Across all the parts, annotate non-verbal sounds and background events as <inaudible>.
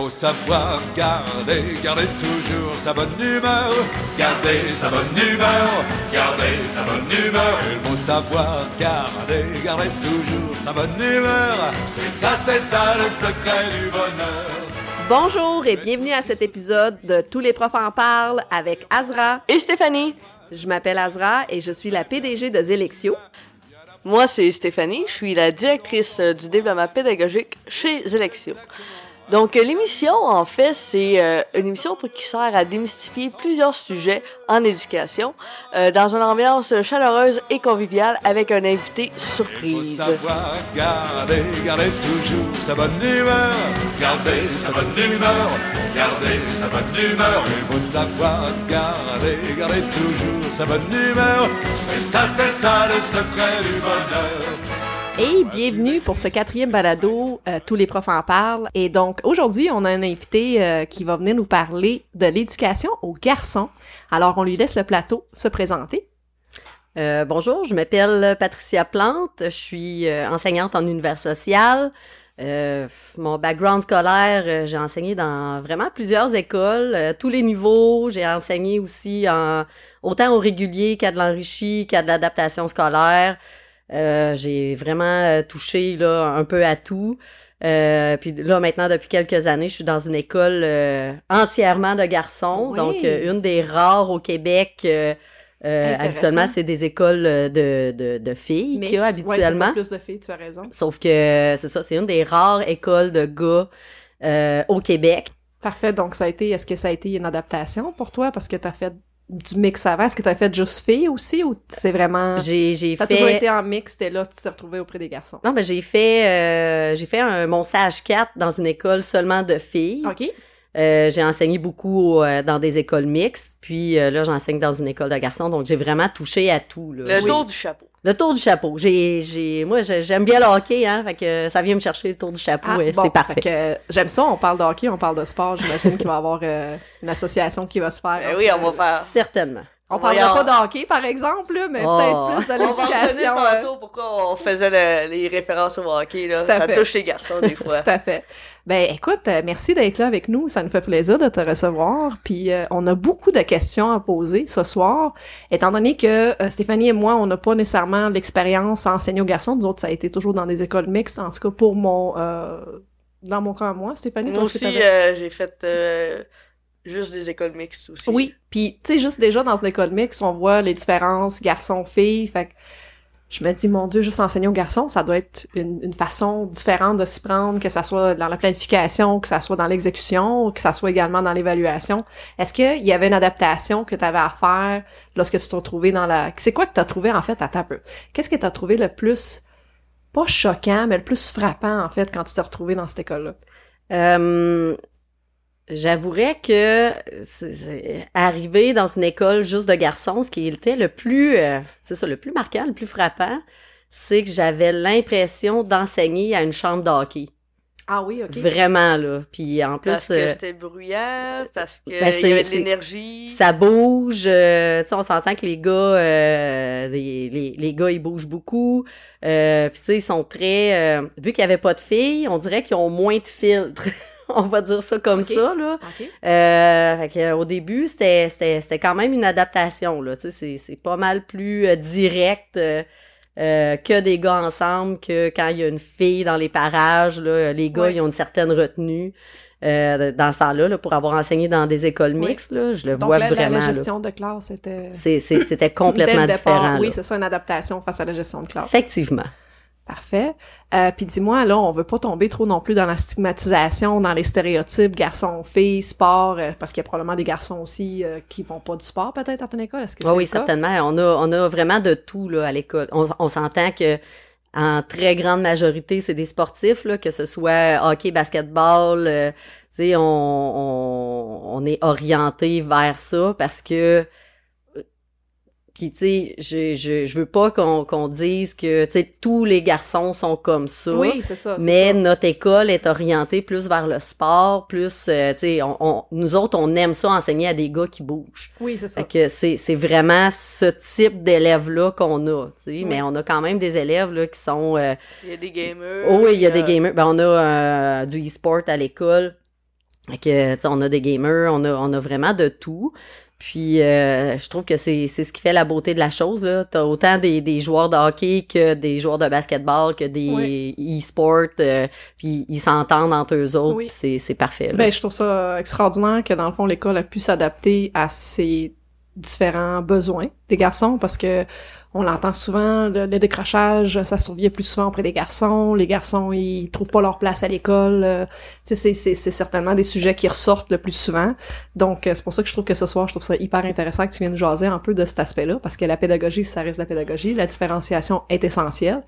faut savoir garder, garder toujours sa bonne humeur. Garder sa bonne humeur, garder sa bonne humeur. Il faut savoir garder, garder toujours sa bonne humeur. C'est ça, c'est ça le secret du bonheur. Bonjour et bienvenue à cet épisode de Tous les profs en parlent avec Azra. Et Stéphanie. Je m'appelle Azra et je suis la PDG de Zélexio. Moi, c'est Stéphanie. Je suis la directrice du développement pédagogique chez Zélexio. Donc, l'émission, en fait, c'est euh, une émission qui sert à démystifier plusieurs sujets en éducation euh, dans une ambiance chaleureuse et conviviale avec un invité surprise. Il faut savoir garder, garder toujours sa bonne humeur. Garder sa bonne humeur, garder sa bonne humeur. Il faut savoir garder, garder toujours sa bonne humeur. C'est ça, c'est ça le secret du bonheur. Et bienvenue pour ce quatrième balado, euh, Tous les profs en parlent. Et donc aujourd'hui, on a un invité euh, qui va venir nous parler de l'éducation aux garçons. Alors on lui laisse le plateau se présenter. Euh, bonjour, je m'appelle Patricia Plante, je suis enseignante en univers social. Mon background scolaire, j'ai enseigné dans vraiment plusieurs écoles, tous les niveaux. J'ai enseigné aussi en autant au régulier qu'à de l'enrichi, qu'à de l'adaptation scolaire. Euh, j'ai vraiment euh, touché là un peu à tout. Euh, puis là maintenant depuis quelques années, je suis dans une école euh, entièrement de garçons, Oui. donc euh, une des rares au Québec. euh, euh, habituellement, c'est des écoles de, de, de filles qu'il y a habituellement. plus de filles, tu as raison. Sauf que c'est ça, c'est une des rares écoles de gars euh, au Québec. Parfait. Donc ça a été, est-ce que ça a été une adaptation pour toi? Parce que t'as fait du mix avant? Est-ce que t'as fait juste filles aussi ou c'est vraiment... J'ai j'ai T'as fait toujours été en mix, t'es là, tu t'es retrouvé auprès des garçons. Non, mais j'ai fait euh, j'ai fait un, mon stage 4 dans une école seulement de filles. OK. Euh, j'ai enseigné beaucoup euh, dans des écoles mixtes, puis euh, là j'enseigne dans une école de garçons, donc j'ai vraiment touché à tout là. Le Oui. tour du chapeau. Le tour du chapeau. J'ai j'ai moi j'ai- j'aime bien le hockey hein, fait que ça vient me chercher le tour du chapeau, Ah, et bon, c'est parfait. fait que, euh, J'aime ça, on parle de hockey, on parle de sport. J'imagine qu'il va y avoir euh, une association qui va se faire. Ben oui, on va faire. Certainement. On on parlera pas de hockey, par exemple, là, mais Oh. peut-être plus de On va l'éducation. euh, tantôt pourquoi on faisait le- les références au hockey. Là. Ça fait. touche les garçons des <laughs> fois. Tout à fait. Ben écoute, euh, merci d'être là avec nous. Ça nous fait plaisir de te recevoir. Puis euh, on a beaucoup de questions à poser ce soir, étant donné que euh, Stéphanie et moi, on n'a pas nécessairement l'expérience à enseigner aux garçons. Nous autres, ça a été toujours dans des écoles mixtes. En tout cas, pour mon euh, dans mon cas à moi, Stéphanie. Moi aussi, euh, j'ai fait euh, juste des écoles mixtes aussi. Oui, puis tu sais juste déjà dans une école mixte, on voit les différences garçons-filles, fait que je me dis mon dieu, juste enseigner aux garçons, ça doit être une, une façon différente de s'y prendre, que ça soit dans la planification, que ça soit dans l'exécution, que ça soit également dans l'évaluation. Est-ce qu'il y avait une adaptation que tu avais à faire lorsque tu t'es retrouvé dans la C'est quoi que tu as trouvé en fait à ta peu? Qu'est-ce que tu as trouvé le plus pas choquant, mais le plus frappant en fait quand tu t'es retrouvé dans cette école-là? Euh, J'avouerais que c'est- c'est- arriver dans une école juste de garçons, ce qui était le plus, euh, c'est ça, le plus marquant, le plus frappant, c'est que j'avais l'impression d'enseigner à une chambre de hockey. Ah oui, OK. Vraiment, là. Puis en plus, Parce que euh, c'était bruyant, parce que Ben, il y avait de l'énergie. ça bouge. euh, tu sais, on s'entend que les gars, euh, les, les, les gars, ils bougent beaucoup. Euh, Puis tu sais, ils sont très... euh, vu qu'il y avait pas de filles, on dirait qu'ils ont moins de filtres. <laughs> <laughs> on va dire ça comme ça, là. OK. Euh, fait que, au début, c'était, c'était, c'était quand même une adaptation, là. Tu sais, c'est, c'est pas mal plus euh, direct euh, euh, que des gars ensemble, que quand il y a une fille dans les parages, là, les gars, Ouais. ils ont une certaine retenue. Euh, dans ce temps-là, là, pour avoir enseigné dans des écoles Oui. mixtes, là, je le Donc vois la- vraiment. la là. gestion de classe était c'était complètement départ, différent. Oui, là. c'est ça, une adaptation face à la gestion de classe. Effectivement. Parfait. Euh, Puis dis-moi, là, on veut pas tomber trop non plus dans la stigmatisation, dans les stéréotypes, garçons, filles, sport, euh, parce qu'il y a probablement des garçons aussi euh, qui font pas du sport peut-être à ton école. Est-ce que Oui, oui, le cas? certainement. On a, on a vraiment de tout là, à l'école. On, on s'entend que en très grande majorité, c'est des sportifs, là, que ce soit hockey, basketball. euh, tu sais, on, on, on est orienté vers ça parce que Puis, tu sais, je, je, je veux pas qu'on qu'on dise que, tu sais, tous les garçons sont comme ça. Oui, c'est ça. Mais ça. notre école est orientée plus vers le sport, plus, euh, tu sais, on, on- nous autres, on aime ça enseigner à des gars qui bougent. Oui, c'est ça. Fait que c'est, c'est vraiment ce type d'élèves-là qu'on a, tu sais. Mais on a quand même des élèves, là, qui sont... euh, Il y a des gamers. Oh oui, il y a des euh, gamers. Ben, on a du e-sport à l'école. Que, on a des gamers, on a, on a vraiment de tout. Puis euh, je trouve que c'est c'est ce qui fait la beauté de la chose là. T'as autant des, des joueurs de hockey que des joueurs de basketball que des Oui. e-sports. euh, puis ils s'entendent entre eux autres. Oui. c'est c'est parfait. là. Ben, je trouve ça extraordinaire que, dans le fond, l'école a pu s'adapter à ces différents besoins des garçons parce que on l'entend souvent, le, décrochage, ça survient plus souvent auprès des garçons. Les garçons, ils trouvent pas leur place à l'école. euh, c'est- certainement des sujets qui ressortent le plus souvent. Donc, euh, c'est pour ça que je trouve que ce soir, je trouve ça hyper intéressant que tu viennes jaser un peu de cet aspect-là, parce que la pédagogie, ça reste la pédagogie. La différenciation est essentielle.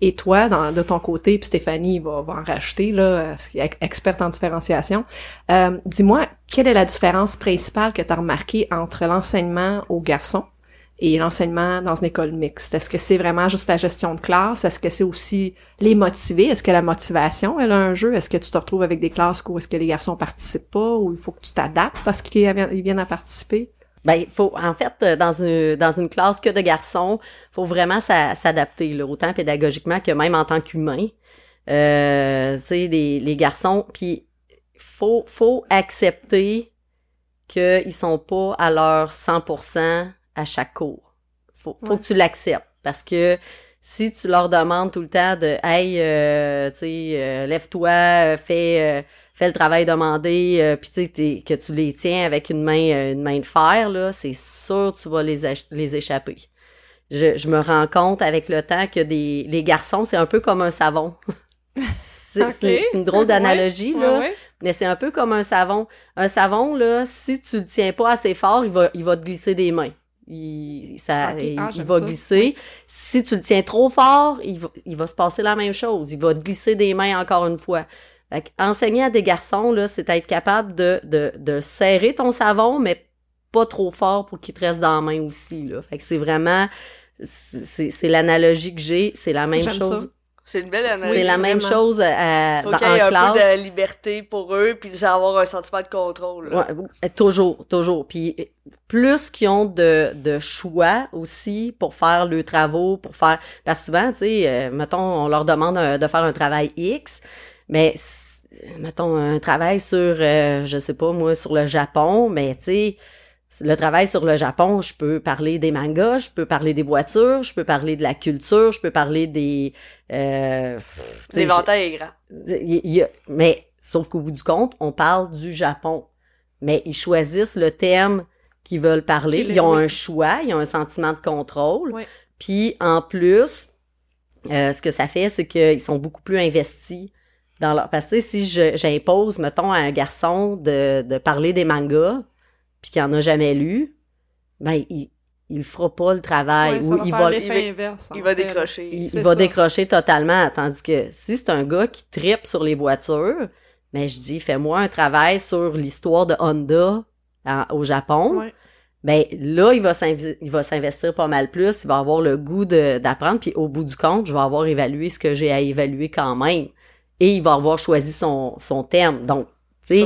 Et toi, dans, de ton côté, puis Stéphanie va, va en rajouter, là, experte en différenciation, euh, dis-moi, quelle est la différence principale que tu as remarquée entre l'enseignement aux garçons? Et l'enseignement dans une école mixte? Est-ce que c'est vraiment juste la gestion de classe? Est-ce que c'est aussi les motiver? Est-ce que la motivation, elle a un jeu? Est-ce que tu te retrouves avec des classes où est-ce que les garçons participent pas ou il faut que tu t'adaptes parce qu'ils ils viennent à participer? Ben, faut, en fait, euh, dans une, dans une classe que de garçons, faut vraiment s'a- s'adapter, autant pédagogiquement que même en tant qu'humain. Euh, tu sais, les, les garçons, puis faut, faut accepter qu'ils sont pas à leur 100% à chaque cours. Faut, faut Ouais. que tu l'acceptes, parce que si tu leur demandes tout le temps de « Hey, euh, tu sais, euh, lève-toi, euh, fais... euh, fais le travail demandé, puis tu sais, que tu les tiens avec une main, une main de fer, là, c'est sûr que tu vas les, les échapper. Je, je me rends compte avec le temps que des, les garçons, c'est un peu comme un savon. <laughs> c'est une drôle d'analogie, Ouais, là. ouais, ouais. Mais c'est un peu comme un savon. Un savon, là, si tu le tiens pas assez fort, il va, il va te glisser des mains. Il, ça, Ah, il j'aime va ça. glisser. Si tu le tiens trop fort, il va, il va se passer la même chose. Il va te glisser des mains encore une fois. Fait enseigner à des garçons, là, c'est être capable de, de, de serrer ton savon, mais pas trop fort pour qu'il te reste dans la main aussi, là. Fait que c'est vraiment, c'est c'est l'analogie que j'ai, c'est la même chose. ça. C'est une belle analyse. C'est la même vraiment. chose à, Faut dans, qu'il y ait en un classe. peu de liberté pour eux, puis avoir un sentiment de contrôle. là. Ouais, euh, toujours, toujours. Puis euh, plus qu'ils ont de, de choix aussi pour faire leurs travaux, pour faire... Parce que souvent, tu sais, euh, mettons, on leur demande euh, de faire un travail X, mais mettons un travail sur, euh, je sais pas moi, sur le Japon, mais tu sais, le travail sur le Japon, je peux parler des mangas, je peux parler des voitures, je peux parler de la culture, je peux parler des... Euh, L'éventail est grand. il y a- mais sauf qu'au bout du compte, on parle du Japon. Mais ils choisissent le thème qu'ils veulent parler. Ils ont oui. un choix, ils ont un sentiment de contrôle. Oui. Puis en plus, euh, ce que ça fait, c'est qu'ils sont beaucoup plus investis dans leur. Parce que si j'impose, mettons, à un garçon de, de parler des mangas, puis qu'il en a jamais lu, ben il il fera pas le travail Ouais, ou il va il inverse, Il en va fait, décrocher. il, va décrocher totalement. Tandis que si c'est un gars qui tripe sur les voitures, mais je dis, fais-moi un travail sur l'histoire de Honda en- au Japon. Ouais. Ben là, il va il va s'investir pas mal plus. Il va avoir le goût d'apprendre. Puis au bout du compte, je vais avoir évalué ce que j'ai à évaluer quand même. Et il va avoir choisi son, son thème. Donc,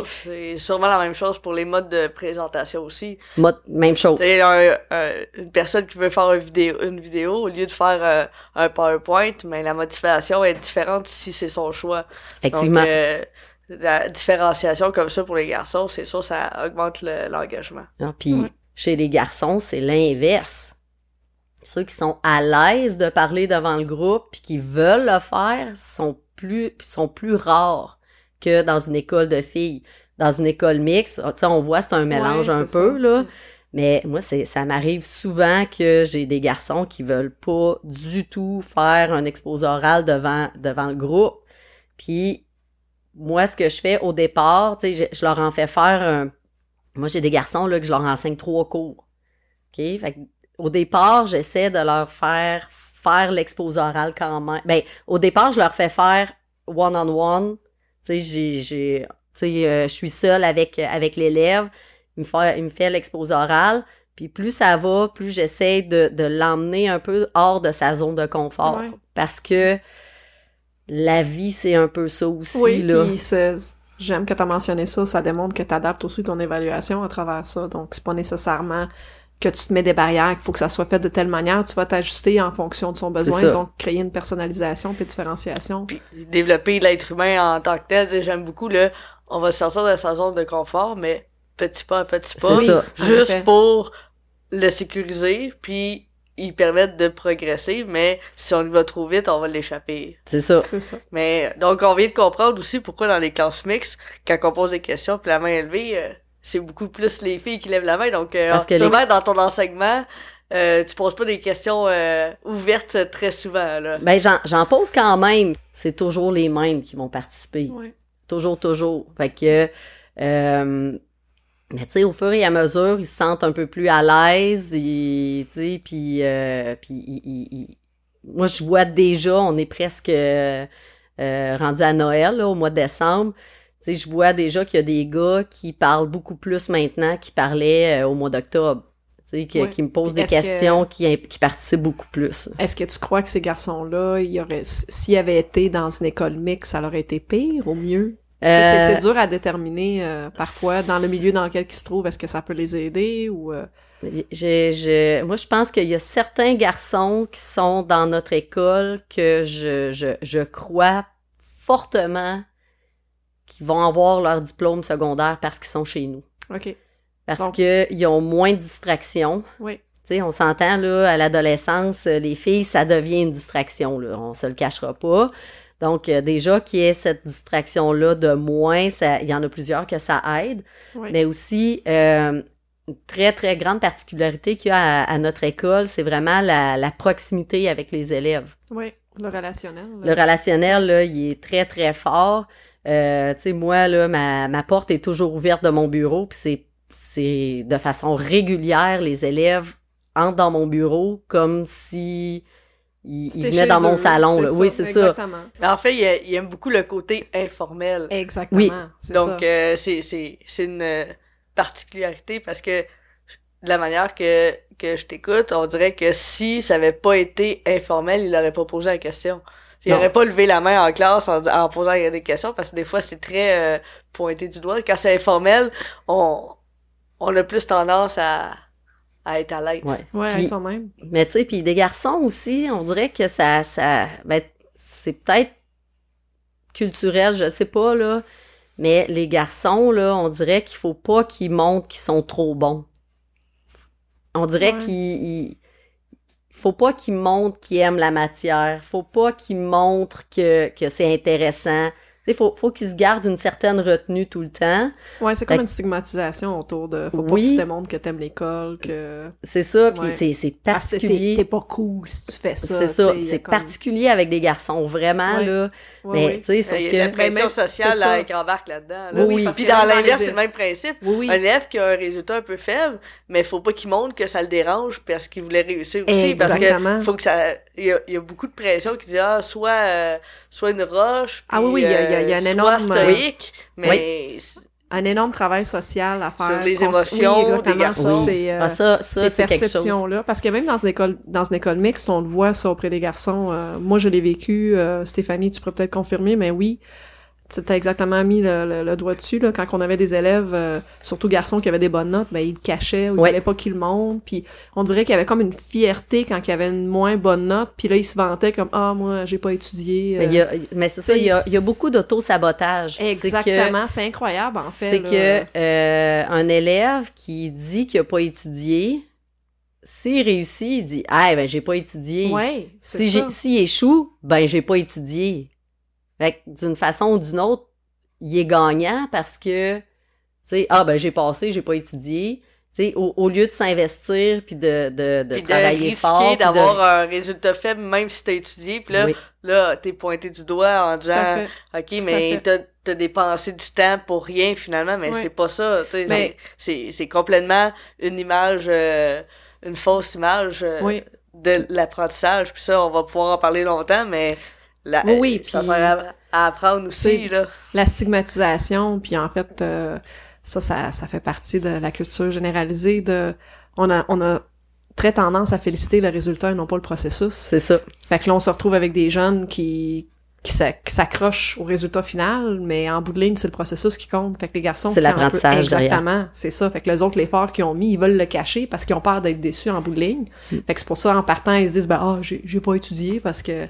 C'est sûrement la même chose pour les modes de présentation aussi. moi, même chose. Un- un- une personne qui veut faire une vidéo, une vidéo au lieu de faire euh, un PowerPoint, mais la motivation est différente si c'est son choix. Effectivement. Donc, euh, la différenciation comme ça pour les garçons, c'est sûr, ça augmente le- l'engagement. Ah, Puis chez les garçons, c'est l'inverse. Ceux qui sont à l'aise de parler devant le groupe puis qui veulent le faire sont plus sont plus rares que dans une école de filles. Dans une école mixte, ah, tu sais, on voit c'est un mélange Ouais, un peu ça. là. Mais moi, c'est, ça m'arrive souvent que j'ai des garçons qui veulent pas du tout faire un exposé oral devant, devant le groupe. Puis, moi, ce que je fais au départ, tu sais, je, je leur en fais faire un... Moi, j'ai des garçons, là, que je leur enseigne trois cours. OK? Fait que, au départ, j'essaie de leur faire faire l'exposé oral quand même. Ben, au départ, je leur fais faire one-on-one. Tu sais, euh, je suis seule avec, avec l'élève. Il me fait, il me fait l'exposé oral. Puis plus ça va, plus j'essaie de, de l'emmener un peu hors de sa zone de confort. Ouais. Parce que la vie, c'est un peu ça aussi, Oui, là. j'aime que tu as mentionné ça, ça démontre que tu adaptes aussi ton évaluation à travers ça. Donc, c'est pas nécessairement que tu te mets des barrières, qu'il faut que ça soit fait de telle manière, tu vas t'ajuster en fonction de son besoin, donc créer une personnalisation puis différenciation. Puis développer l'être humain en tant que tel, tu sais, j'aime beaucoup le on va sortir de sa zone de confort, mais petit pas à petit pas, C'est ça. Juste pour le sécuriser, puis ils permettent de progresser, mais si on y va trop vite, on va l'échapper. C'est ça. C'est ça. Mais donc on vient de comprendre aussi pourquoi dans les classes mixtes, quand on pose des questions puis la main est levée, euh, c'est beaucoup plus les filles qui lèvent la main. Donc euh, Parce que sûrement dans ton enseignement, euh, tu poses pas des questions euh, ouvertes très souvent là. Ben, j'en, j'en pose quand même. C'est toujours les mêmes qui vont participer. Ouais. Toujours, toujours. Fait que, euh, mais tu sais, au fur et à mesure, ils se sentent un peu plus à l'aise, tu sais, puis, euh, puis ils- ils- moi, je vois déjà, on est presque rendu à Noël, là, au mois de décembre. Sais, je vois déjà qu'il y a des gars qui parlent beaucoup plus maintenant qu'ils parlaient euh, au mois d'octobre. Qui, Ouais. qui me posent des que- questions, qui, qui participent beaucoup plus. Est-ce que tu crois que ces garçons-là, s'ils avaient été dans une école mixte, ça leur aurait été pire ou mieux? C'est- Euh, C'est dur à déterminer euh, parfois dans le milieu dans lequel ils se trouvent. Est-ce que ça peut les aider ou euh, J'ai, j'ai- moi, je pense qu'il y a certains garçons qui sont dans notre école que je, je, je crois fortement vont avoir leur diplôme secondaire parce qu'ils sont chez nous. Ok, Parce qu'ils ont moins de distractions. oui, Tu sais, on s'entend, là, à l'adolescence, euh, les filles, ça devient une distraction, là. On se le cachera pas. Donc, euh, déjà qu'il y ait cette distraction-là de moins, il y en a plusieurs que ça aide oui. mais aussi euh, une très très grande particularité qu'il y a à, à notre école, c'est vraiment la, la proximité avec les élèves. oui, le relationnel. Le relationnel là, il est très très fort. Euh, tu sais, moi là, ma, ma porte est toujours ouverte de mon bureau, puis c'est c'est de façon régulière les élèves entrent dans mon bureau comme si ils, ils venaient dans mon eux, salon. là. Oui, c'est ça. Exactement. Mais en fait, il, a- il aime beaucoup le côté informel. Exactement. Oui. c'est Donc ça. euh, c'est c'est c'est une euh, particularité parce que de la manière que que je t'écoute, on dirait que si ça avait pas été informel, il aurait pas posé la question. Aurait pas levé la main en classe en, en posant des questions parce que des fois c'est très euh, pointé du doigt. Quand c'est informel, on on a plus tendance à à être à l'aise. Ouais. ouais, être soi-même. Mais tu sais, puis des garçons aussi, on dirait que ça, ça, ben, c'est peut-être culturel, je sais pas là, mais les garçons là, on dirait qu'il faut pas qu'ils montrent qu'ils sont trop bons. On dirait Ouais. qu'ils, ils- faut pas qu'ils montrent qu'ils aiment la matière, faut pas qu'ils montrent que que c'est intéressant. Sais, faut faut qu'ils se gardent une certaine retenue tout le temps. Ouais, c'est comme Fait- une stigmatisation autour de. Faut pas Oui. que tu te montres que t'aimes l'école, que. C'est ça, puis Ouais. c'est c'est Parce que t'es- particulier. T'es pas cool si tu fais ça. C'est ça, il c'est comme- particulier avec des garçons, vraiment, Ouais. là. Ouais, mais, tu sais, sauf Il y a la que... pression sociale là, qui embarque là-dedans. là. Oui, oui. parce Puis que dans l'inverse, les- c'est le même principe. Oui, oui. Un élève qui a un résultat un peu faible, mais faut pas qu'il montre que ça le dérange parce qu'il voulait réussir aussi. Parce Exactement. que faut que ça. Il y a, il y a beaucoup de pression qui dit ah, soit, euh, soit une roche. Ah oui, oui, il y a- il y a- il y a un euh, énorme- Soit stoïque, mais. c'est- Un énorme travail social à faire. Sur les émotions oui, des garçons. ces, euh, Ah, ça, ça ces chose. perceptions-là. Parce que même dans une école, dans une école mixte, on le voit ça auprès des garçons. Euh, moi, je l'ai vécu. euh, Stéphanie, tu pourrais peut-être confirmer, mais oui, tu as exactement mis le, le- le doigt dessus. Là, quand on avait des élèves, euh, surtout garçons qui avaient des bonnes notes, ben ils le cachaient ou ils voulaient pas qu'ils le montrent. Puis on dirait qu'il y avait comme une fierté quand il y avait une moins bonne note. Puis là, ils se vantaient comme ah moi j'ai pas étudié. Mais, euh. mais c'est ça, il y a, il y a beaucoup d'auto-sabotage. Exactement, c'est incroyable en fait. C'est que euh, un élève qui dit qu'il a pas étudié, s'il réussit, il dit Ah ben j'ai pas étudié. ouais, Si ça. s'il échoue, ben j'ai pas étudié. Fait d'une façon ou d'une autre, il est gagnant parce que tu sais ah ben j'ai passé, j'ai pas étudié. Tu sais au, au lieu de s'investir puis de de, de Puis de travailler risquer fort, puis de- d'avoir un résultat faible même si t'as étudié. Puis là, Oui. là t'es pointé du doigt en disant. OK, Tout mais t'as t'as dépensé du temps pour rien finalement, mais c'est pas ça. tu sais, Mais- c'est- complètement une image, euh, une fausse image euh, Oui. de l'apprentissage. Puis ça, on va pouvoir en parler longtemps, mais la, Oui, oui, ça puis- sert à, à apprendre aussi. Là. la stigmatisation, puis en fait, euh, ça, ça, ça fait partie de la culture généralisée de, on a, on a très tendance à féliciter le résultat et non pas le processus. C'est ça. Fait que là, on se retrouve avec des jeunes qui, qui s'a- qui s'accrochent au résultat final, mais en bout de ligne, c'est le processus qui compte. Fait que les garçons, C'est l'apprentissage. Exactement, c'est ça. Fait que les autres, l'effort qu'ils ont mis, ils veulent le cacher parce qu'ils ont peur d'être déçus en bout de ligne. Mm. Fait que c'est pour ça, en partant, ils se disent, ben, ah, j'ai j'ai pas étudié parce que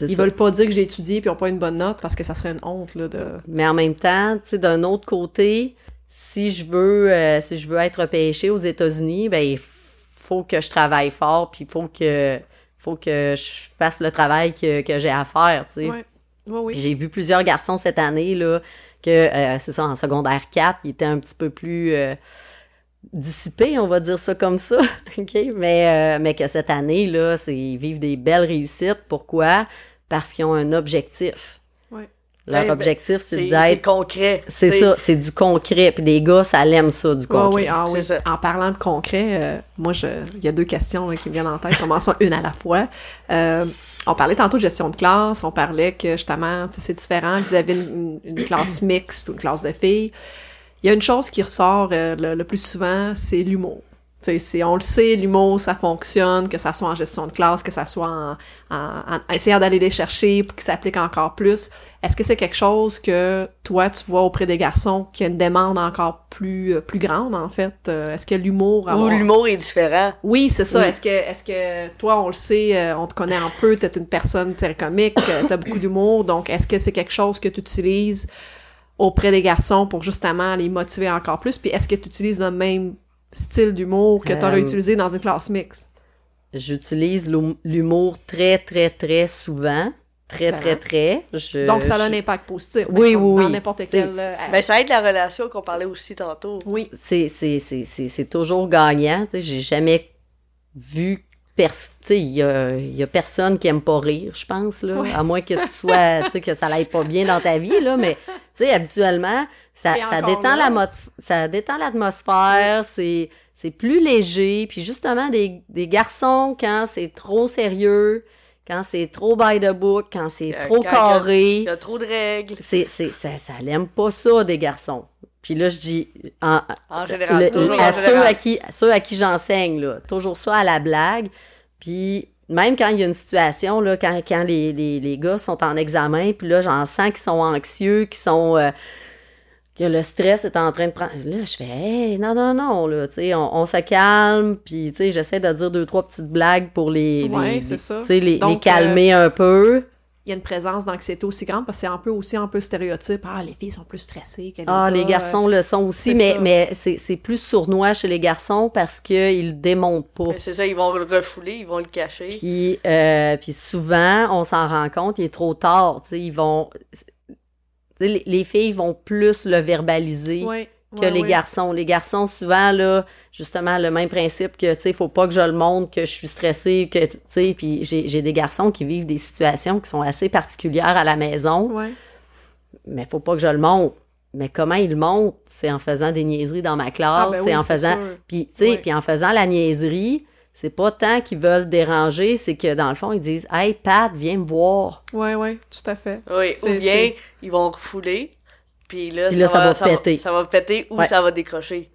Ils ça. veulent pas dire que j'ai étudié puis ils ont pas une bonne note parce que ça serait une honte, là, de... Mais en même temps, tu sais, d'un autre côté, si je veux, euh, si je veux être repêché aux États-Unis, ben il faut que je travaille fort, puis il faut que, faut que je fasse le travail que, que j'ai à faire, tu sais. Ouais. Oui, oui. J'ai vu plusieurs garçons cette année, là, que, euh, c'est ça, en secondaire 4, ils étaient un petit peu plus euh, dissipés, on va dire ça comme ça, <laughs> OK? Mais, euh, mais que cette année, là, c'est, ils vivent des belles réussites. Pourquoi? Parce qu'ils ont un objectif. Ouais. Leur Ouais, ben, objectif, c'est C'est c'est d'être... concret. C'est t'sais. ça, c'est du concret. Puis les gars, ça l'aime ça, du Ah concret. oui, ah oui. C'est ça. En parlant de concret, euh, moi, je, il y a deux questions là, qui me viennent en tête. Commençons une à la fois. Euh, on parlait tantôt de gestion de classe. On parlait que justement, tu sais, c'est différent vis-à-vis d'une une classe mixte ou une classe de filles. Il y a une chose qui ressort euh, le, le plus souvent, c'est l'humour. C'est- on le sait, l'humour, ça fonctionne, que ça soit en gestion de classe, que ça soit en, en, en essayant d'aller les chercher pour qu'ils s'appliquent encore plus. Est-ce que c'est quelque chose que toi, tu vois auprès des garçons qui a une demande encore plus, euh, plus grande, en fait? Euh, Est-ce que l'humour... Ou l'humour est différent. Oui, c'est ça. Oui. Est-ce que, est-ce que toi, on le sait, euh, on te connaît un peu, t'es une personne très comique, t'as beaucoup d'humour, donc est-ce que c'est quelque chose que tu utilises auprès des garçons pour justement les motiver encore plus? Puis est-ce que tu utilises le même style d'humour que tu aurais Euh, utilisé dans une classe mixte? J'utilise l'hum- l'humour très, très, très souvent. Très, Excellent. très, très. Je- Donc, ça a je- un impact positif. Oui, comme oui, Dans oui. n'importe quel... euh, Ben, ça aide la relation qu'on parlait aussi tantôt. oui. c'est c'est c'est c'est c'est toujours gagnant j'ai jamais vu il y a, y a personne qui aime pas rire je pense là Ouais. à moins que tu sois <laughs> tu sais que ça l'aille pas bien dans ta vie là mais tu sais habituellement ça ça détend la ça détend l'atmosphère c'est c'est plus léger puis justement des des garçons quand c'est trop sérieux quand c'est trop by the book quand c'est Euh, trop quand- carré Il y a trop de règles. c'est c'est ça ça l'aime pas ça des garçons puis là je dis en, En général, le- toujours à en ceux général. à qui à ceux à qui j'enseigne là toujours ça à la blague puis même quand il y a une situation là quand, quand les, les, les gars sont en examen puis là j'en sens qu'ils sont anxieux qu'ils sont euh, que le stress est en train de prendre là je fais hey, non non non là tu sais on, on se calme puis tu sais j'essaie de dire deux trois petites blagues pour les Ouais, les- ça. tu sais les, les Donc, calmer un peu Il y a une présence d'anxiété aussi grande parce que c'est un peu aussi un peu stéréotype. Ah, les filles sont plus stressées que les Ah, gars. les garçons le sont aussi, mais, ça. mais c'est, c'est plus sournois chez les garçons parce qu'ils le démontent pas. Mais C'est ça, ils vont le refouler, ils vont le cacher. Puis, euh, puis souvent, on s'en rend compte, il est trop tard. tu sais, Ils vont, les, les filles vont plus le verbaliser que les garçons. Les garçons, souvent, là, justement, le même principe que, tu sais, faut pas que je le montre, que je suis stressée, que, tu sais, puis j'ai, des garçons qui vivent des situations qui sont assez particulières à la maison, mais faut pas que je le montre. Mais comment ils le montrent? C'est en faisant des niaiseries dans ma classe, Ah, ben c'est oui, en c'est faisant... Puis, tu sais, puis en faisant la niaiserie, c'est pas tant qu'ils veulent déranger, c'est que, dans le fond, ils disent « Hey, Pat, viens me voir. Ouais, ouais, tout à fait. Oui, ou bien ils vont refouler, puis là, Puis là, ça va péter. ça va péter ou Ouais. ça va décrocher. »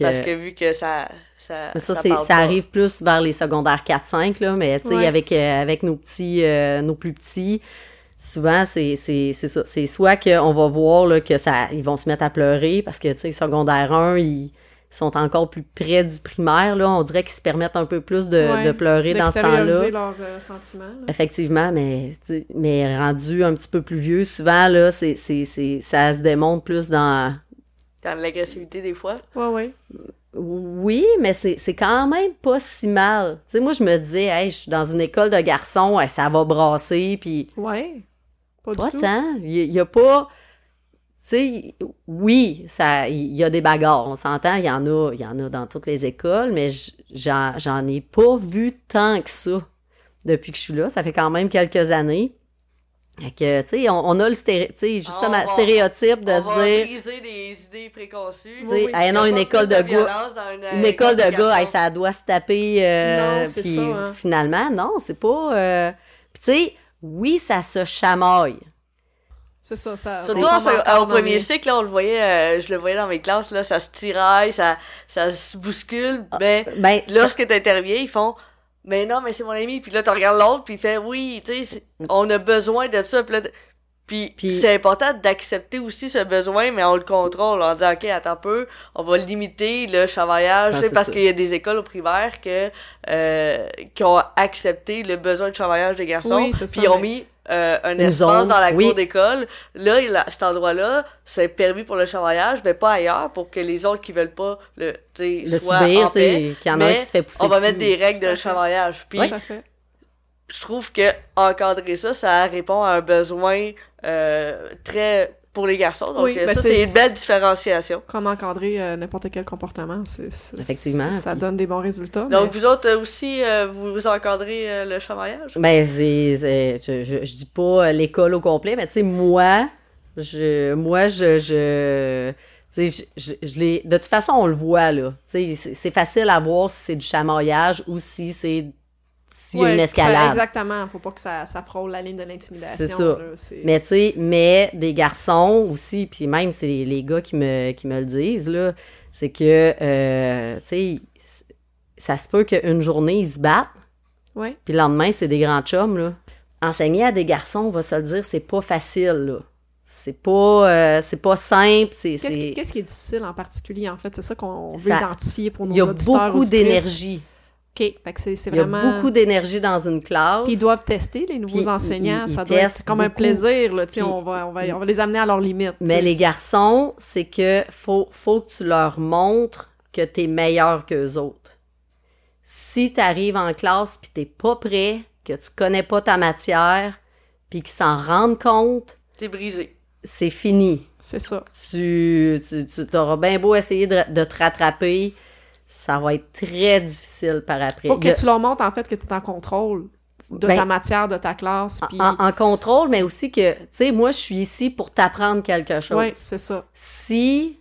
Parce que vu que ça. Ça, Mais ça, ça arrive plus vers les secondaires 4-5, là, mais tu sais, Ouais. avec, euh, avec nos petits, euh, nos plus petits, souvent, c'est, c'est, c'est ça. C'est soit qu'on va voir, là, que ça, ils vont se mettre à pleurer parce que, tu sais, secondaire 1, ils sont encore plus près du primaire, là. On dirait qu'ils se permettent un peu plus de, Ouais, de pleurer dans ce temps-là. Leurs euh, sentiments. là. Effectivement, mais, mais rendu un petit peu plus vieux, souvent, là, c'est, c'est, c'est, ça se démontre plus dans, Dans l'agressivité, des fois. Ouais, ouais. Oui, mais c'est c'est quand même pas si mal. Tu sais, moi, je me disais, hey, je suis dans une école de garçons, hey, ça va brasser, puis Ouais. Pas, pas du tout. tant. Il y, il y a pas... Tu sais, oui, ça, il y a des bagarres, on s'entend, il y en a, il y en a dans toutes les écoles, mais j'en ai pas vu tant que ça depuis que je suis là. Ça fait quand même quelques années. Fait que, tu sais, on, on a le sais, justement, On va- stéréotype de on se va dire... briser des idées préconçues. Tu sais, oui. hey, non, une école de gars, une, une école de gars, hey, ça doit se taper. euh, Non, c'est puis ça, hein. Finalement, non, c'est pas. euh, Puis tu sais, oui, ça se chamaille. C'est ça, ça. Surtout en- au premier cycle, là, on le voyait, euh, je le voyais dans mes classes, là, ça se tiraille, ça, ça se bouscule. Ben, Ben, ça- lorsque t'interviens, ils font Mais non, mais c'est mon ami. Puis là, tu regardes l'autre, puis il fait Oui, tu sais, on a besoin de ça. Puis là, puis, Puis- c'est important d'accepter aussi ce besoin, mais on le contrôle. On dit Ok, attends un peu, on va limiter le chavaillage. Ah, tu sais, c'est parce qu'il y a des écoles au primaire que, euh, qui ont accepté le besoin de chavaillage des garçons. Oui, c'est ça, puis ils ont mais- mis euh, un Une espace zone, dans la oui. cour d'école. Là, il a- cet endroit-là, c'est permis pour le chamaillage, mais pas ailleurs, pour que les autres qui veulent pas le, tu sais, Le soient subir, en tu sais, paix. qu'il y en a un mais qui se fait pousser On va dessus. mettre des règles Tout de chamaillage. Puis, je trouve que encadrer ça, ça répond à un besoin euh, très pour les garçons. Donc, Oui, euh, ben ça, c'est- une belle différenciation. Comme encadrer euh, n'importe quel comportement, c'est, c'est- Effectivement, Ça puis- donne des bons résultats. Donc, mais- vous autres euh, aussi, euh, vous encadrez euh, le chamaillage? Ben, c'est, c'est- je, je, je dis pas l'école au complet, mais tu sais, moi, je, moi, je, je, tu sais, je, je, je l'ai, de toute façon, on le voit, là. Tu sais, c'est, c'est facile à voir si c'est du chamaillage ou si c'est, s'il y a une ça- escalade. exactement. Faut pas que ça, ça frôle la ligne de l'intimidation. C'est ça. là, Mais tu sais, mais des garçons aussi, puis même c'est les, les gars qui me, qui me le disent, là, c'est que, euh, tu sais, ça se peut qu'une journée, ils se battent, puis le lendemain, c'est des grands chums, là. Enseigner à des garçons, on va se le dire, c'est pas facile, là. C'est pas, euh, c'est pas simple, c'est... Qu'est-ce qui, c'est- qu'est-ce qui est difficile en particulier, en fait? C'est ça qu'on veut Ça- identifier pour nos Il y a auditeurs, beaucoup d'énergie. OK. Fait que c'est, c'est Il y a vraiment... beaucoup d'énergie dans une classe. Puis ils doivent tester, les nouveaux Puis enseignants. ils- ça ils doit être comme un plaisir, là. Tu sais, Puis- on va, on, va, on va les amener à leurs limites. Mais tu les garçons, c'est que faut, faut que tu leur montres que t'es meilleur qu'eux autres. Si t'arrives en classe puis t'es pas prêt, que tu connais pas ta matière, puis qu'ils s'en rendent compte, T'es brisé. c'est fini. C'est ça. Tu, tu, tu t'auras bien beau essayer de, de te rattraper, ça va être très difficile par après. Faut a- que tu leur montres, en fait, que tu es en contrôle de Ben, ta matière, de ta classe. En, en contrôle, mais aussi que, tu sais, moi, je suis ici pour t'apprendre quelque chose. Oui, c'est ça. si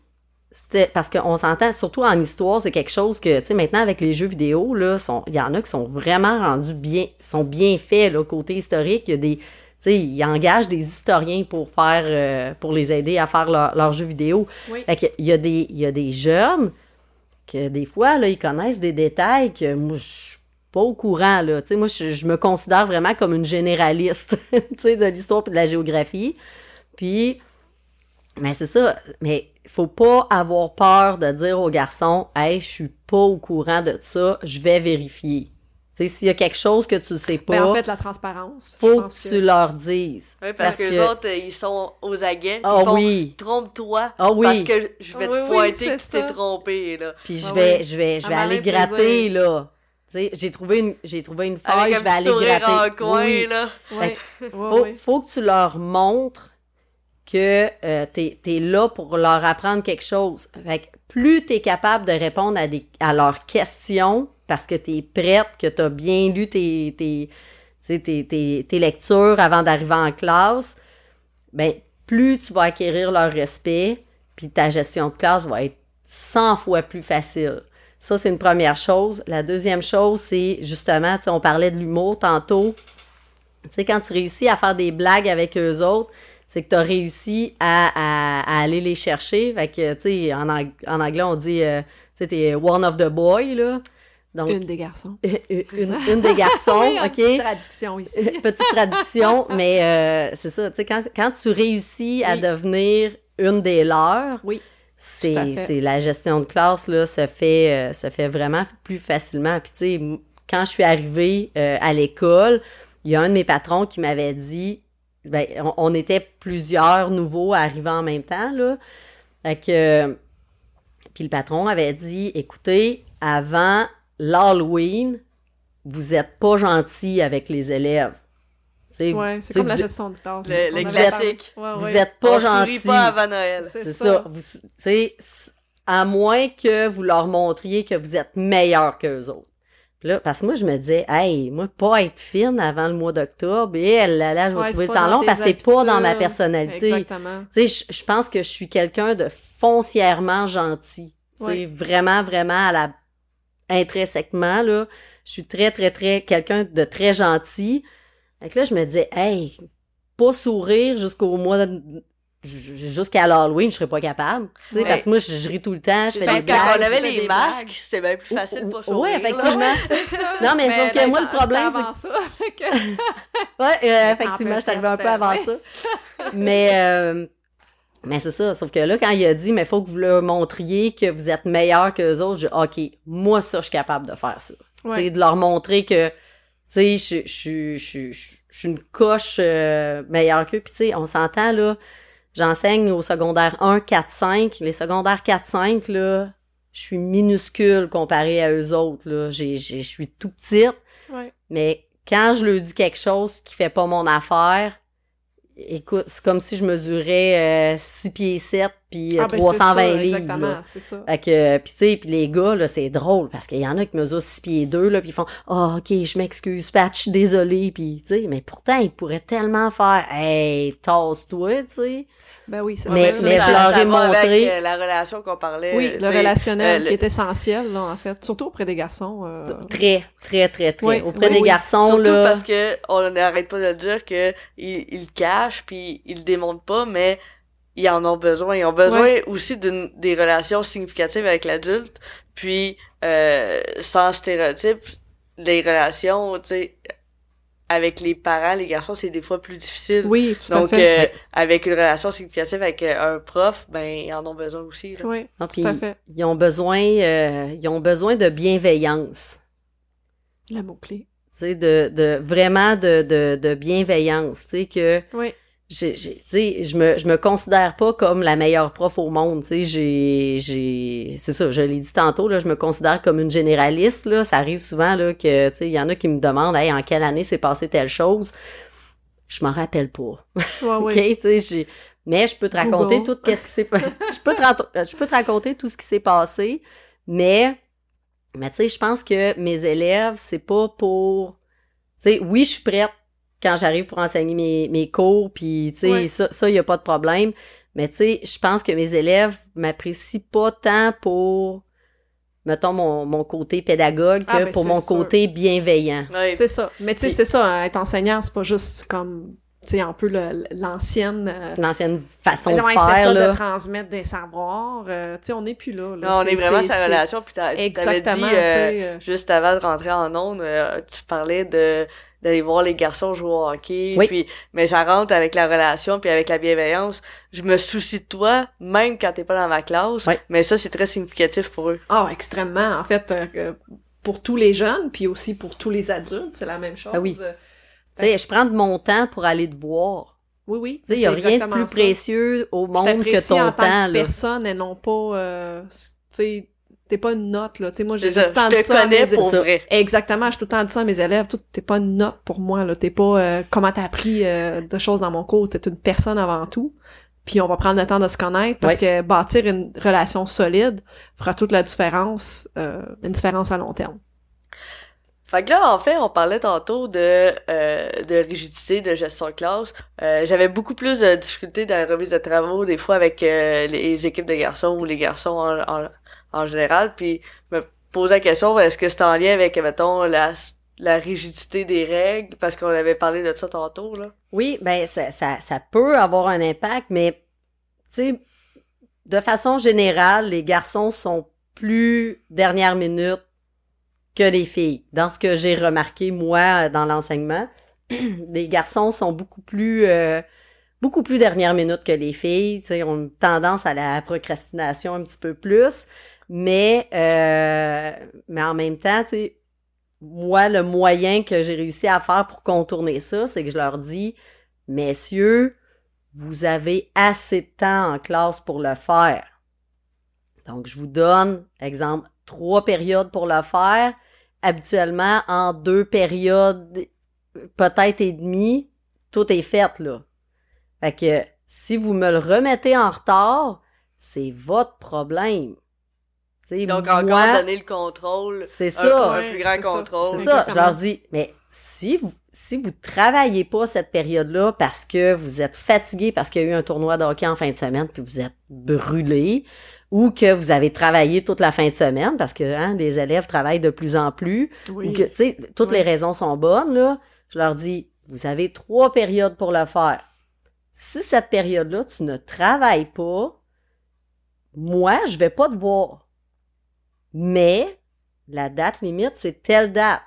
c'était parce qu'on s'entend surtout en histoire c'est quelque chose que tu sais maintenant avec les jeux vidéo là il y en a qui sont vraiment rendus bien sont bien faits là côté historique il y a des tu sais ils engagent des historiens pour faire euh, pour les aider à faire leur- leurs jeux vidéo Oui. fait que il y a des il y a des jeunes que des fois là ils connaissent des détails que moi je suis pas au courant là moi je, me considère vraiment comme une généraliste <laughs> de l'histoire et de la géographie puis mais c'est ça, mais faut pas avoir peur de dire aux garçons Hey, je suis pas au courant de ça, je vais vérifier. Tu sais, s'il y a quelque chose que tu sais pas, Ben, en fait, la transparence. je faut que tu leur dises. Oui, parce, que les autres, euh, ils sont aux aguets. Ah ils font, oui. Trompe-toi. Ah oui. Parce que je vais Oui, te oui, pointer que tu t'es trompé, là. Puis je Ah vais, oui. je vais, je vais aller gratter, plaisir. là. Tu sais, j'ai trouvé une, j'ai trouvé une faille, Avec je vais aller gratter. en coin, Oui. là. <laughs> Faut, faut que tu leur montres que euh, t'es es là pour leur apprendre quelque chose. Fait que plus t'es capable de répondre à, des, à leurs questions parce que t'es prête, que t'as bien lu tes, tes, tu tes, tes, lectures avant d'arriver en classe, ben plus tu vas acquérir leur respect, puis ta gestion de classe va être 100 fois plus facile. Ça, c'est une première chose. La deuxième chose, c'est justement, tu on parlait de l'humour tantôt. Tu sais, quand tu réussis à faire des blagues avec eux autres, c'est que tu as réussi à, aller les chercher. Fait que, tu sais, en anglais, on dit, euh, tu sais, t'es one of the boy, là. Donc, Une des garçons. <laughs> une, <laughs> une des garçons, Oui, OK? petite traduction ici. Petite traduction, <laughs> mais euh, c'est ça, tu sais, quand, quand tu réussis à devenir une des leurs, Oui. C'est la gestion de classe là se fait euh, se fait vraiment plus facilement puis tu sais m- quand je suis arrivée euh, à l'école il y a un de mes patrons qui m'avait dit ben on, on était plusieurs nouveaux arrivés en même temps là fait que puis le patron avait dit écoutez avant l'Halloween vous êtes pas gentil avec les élèves Ouais, c'est sais, comme la vous- gestion de classe. Le- le classique. parlé. Ouais, vous ouais. êtes pas On sourit gentil pas avant Noël. C'est c'est ça. ça. Vous, tu sais, s- à moins que vous leur montriez que vous êtes meilleur qu'eux autres. Puis là, parce que moi, je me disais, hey, moi, pas être fine avant le mois d'octobre, et elle, là, là, je vais Ouais, trouver le pas temps long parce que c'est pas dans ma personnalité. Exactement. Tu sais, je, je pense que je suis quelqu'un de foncièrement gentil. Tu sais, Ouais. vraiment, vraiment à la, intrinsèquement, là. Je suis très, très, très, quelqu'un de très gentil. Fait que là, je me disais, hey, pas sourire jusqu'au mois de, jusqu'à l'Halloween, je serais pas capable. Tu sais, Ouais. parce que moi, je, je ris tout le temps, je fais des quand on avait les masques, c'est bien plus facile de pas Ou- sourire. là. effectivement. <laughs> Ça. Non, mais sauf que moi, le problème, c'est avant ça. <laughs> Ouais, euh, <laughs> effectivement, En je suis arrivée un peu avant ouais. ça. Mais, euh, mais c'est ça. Sauf que là, quand il a dit, mais faut que vous leur montriez que vous êtes meilleur que les autres, j'ai OK, moi, ça, je suis capable de faire ça. Ouais. C'est de leur montrer que Tu sais, je, suis une coche euh, meilleure qu'eux. Puis tu sais, on s'entend, là, j'enseigne au secondaire 1, 4, 5. Les secondaires 4, 5, là, je suis minuscule comparé à eux autres, là. J'ai, j'ai, je suis tout petite. Ouais. Mais quand je leur dis quelque chose qui fait pas mon affaire, écoute, c'est comme si je mesurais euh, 6 pieds 7 puis euh, Ah, ben, 320 ça, livres. Exactement, c'est ça. Fait que, pis tu sais, pis les gars, là, c'est drôle, parce qu'il y en a qui mesurent 6 pieds 2, là, pis ils font « Ah, ok, je m'excuse, Pat, je suis désolé. » Pis, tu sais, mais pourtant, ils pourraient tellement faire « Hey, tasse-toi, tu sais. Ben oui, c'est Mais- ça. mais ça, je leur ai avec, montré- euh, la relation qu'on parlait. Oui, le relationnel euh, le- qui est essentiel, là, en fait. Surtout auprès des garçons. euh, Très, très, très, très. Oui, Auprès oui, des oui. garçons, Surtout là... parce que on n'arrête pas de dire que ils, cachent puis ils le démontrent pas, mais ils en ont besoin. Ils ont besoin aussi d'une des relations significatives avec l'adulte. Puis euh, sans stéréotype, les relations, tu sais, avec les parents, les garçons, c'est des fois plus difficile. Oui, tout Donc à fait. euh, avec une relation significative avec euh, un prof, ben ils en ont besoin aussi. Là. oui, Non, tout à fait. Ils ont besoin, euh, ils ont besoin de bienveillance. Le mot-clé. Tu sais, de, de, vraiment de, de, de bienveillance. Tu sais, que... Oui. Je me, je me considère pas comme la meilleure prof au monde, tu sais, j'ai, j'ai, c'est ça, je l'ai dit tantôt, là, je me considère comme une généraliste, là, ça arrive souvent, là, que, tu sais, il y en a qui me demandent, hey, en quelle année s'est passé telle chose, je m'en rappelle pas, Ouais, <laughs> ok, oui. tu sais, j'ai, mais je peux te raconter Google. tout qu'est-ce qui s'est passé, <laughs> je peux te, rat- je peux te raconter tout ce qui s'est passé, mais, mais tu sais, je pense que mes élèves, c'est pas pour, tu sais, oui, je suis prête quand j'arrive pour enseigner mes, mes cours, puis tu sais, Ouais. ça, ça, y a pas de problème. Mais tu sais, je pense que mes élèves m'apprécient pas tant pour, mettons, mon, mon côté pédagogue que Ah, ben, pour mon sûr. côté bienveillant. Ouais. C'est ça. Mais tu sais, c'est ça, hein, être enseignant, c'est pas juste comme, tu sais, un peu l'ancienne... euh, L'ancienne façon de faire, ça, là. de transmettre des savoirs. euh, tu sais, on n'est plus là. là. Non, on est vraiment c'est- sa relation. Puis t'as- t'avais dit, Exactement, euh, euh, juste avant de rentrer en onde, euh, tu parlais de d'aller voir les garçons jouer au hockey, Oui. puis mais ça rentre avec la relation puis avec la bienveillance. Je me soucie de toi même quand t'es pas dans ma classe, Oui. mais ça c'est très significatif pour eux. Ah, extrêmement. En fait, euh, euh, pour tous les jeunes, puis aussi pour tous les adultes, c'est la même chose. Ah oui. Euh, Tu sais, je prends de mon temps pour aller te voir. Oui, oui. Tu sais, il y a rien de plus ça. précieux au Je monde que ton en tant temps, que là. personne et non pas, euh, tu sais, t'es pas une note, là. Tu sais, moi, j'ai j'ai tout le temps dit ça à mes pour ça. vrai. Exactement, je tout le temps dit ça à mes élèves. T'es pas une note pour moi, là. T'es pas euh, comment t'as appris euh, de choses dans mon cours. T'es une personne avant tout. Puis on va prendre le temps de se connaître parce que bâtir une relation solide fera toute la différence, euh, une différence à long terme. Fait que là, en fait, on parlait tantôt de, euh, de rigidité, de gestion de classe. Euh, J'avais beaucoup plus de difficultés dans la remise de travaux, des fois avec euh, les équipes de garçons ou les garçons en, en, en général. Puis me posais la question, est-ce que c'est en lien avec, mettons, la, la rigidité des règles? Parce qu'on avait parlé de ça tantôt, là. Oui, ben ça, ça, ça peut avoir un impact, mais tu sais, de façon générale, les garçons sont plus dernière minute que les filles. Dans ce que j'ai remarqué moi dans l'enseignement, <clears throat> les garçons sont beaucoup plus euh, beaucoup plus dernière minute que les filles. Tu sais, ont tendance à la procrastination un petit peu plus, mais euh, mais en même temps, tu sais, moi, le moyen que j'ai réussi à faire pour contourner ça, c'est que je leur dis, messieurs, vous avez assez de temps en classe pour le faire. Donc, je vous donne, exemple, trois périodes pour le faire. Habituellement, en deux périodes, peut-être et demie, tout est fait, là. Fait que, si vous me le remettez en retard, c'est votre problème. Donc, moi, encore donner le contrôle. c'est un- ça. Un, Ouais, plus grand c'est ça. contrôle. C'est ça, je leur dis, mais si vous, si vous travaillez pas cette période-là parce que vous êtes fatigué parce qu'il y a eu un tournoi de hockey en fin de semaine puis vous êtes brûlé ou que vous avez travaillé toute la fin de semaine parce que hein, les élèves travaillent de plus en plus Oui. ou que, tu sais, toutes Oui. les raisons sont bonnes, là, je leur dis, vous avez trois périodes pour le faire. Si cette période-là, tu ne travailles pas, moi, je vais pas te voir. Mais, la date limite, c'est telle date.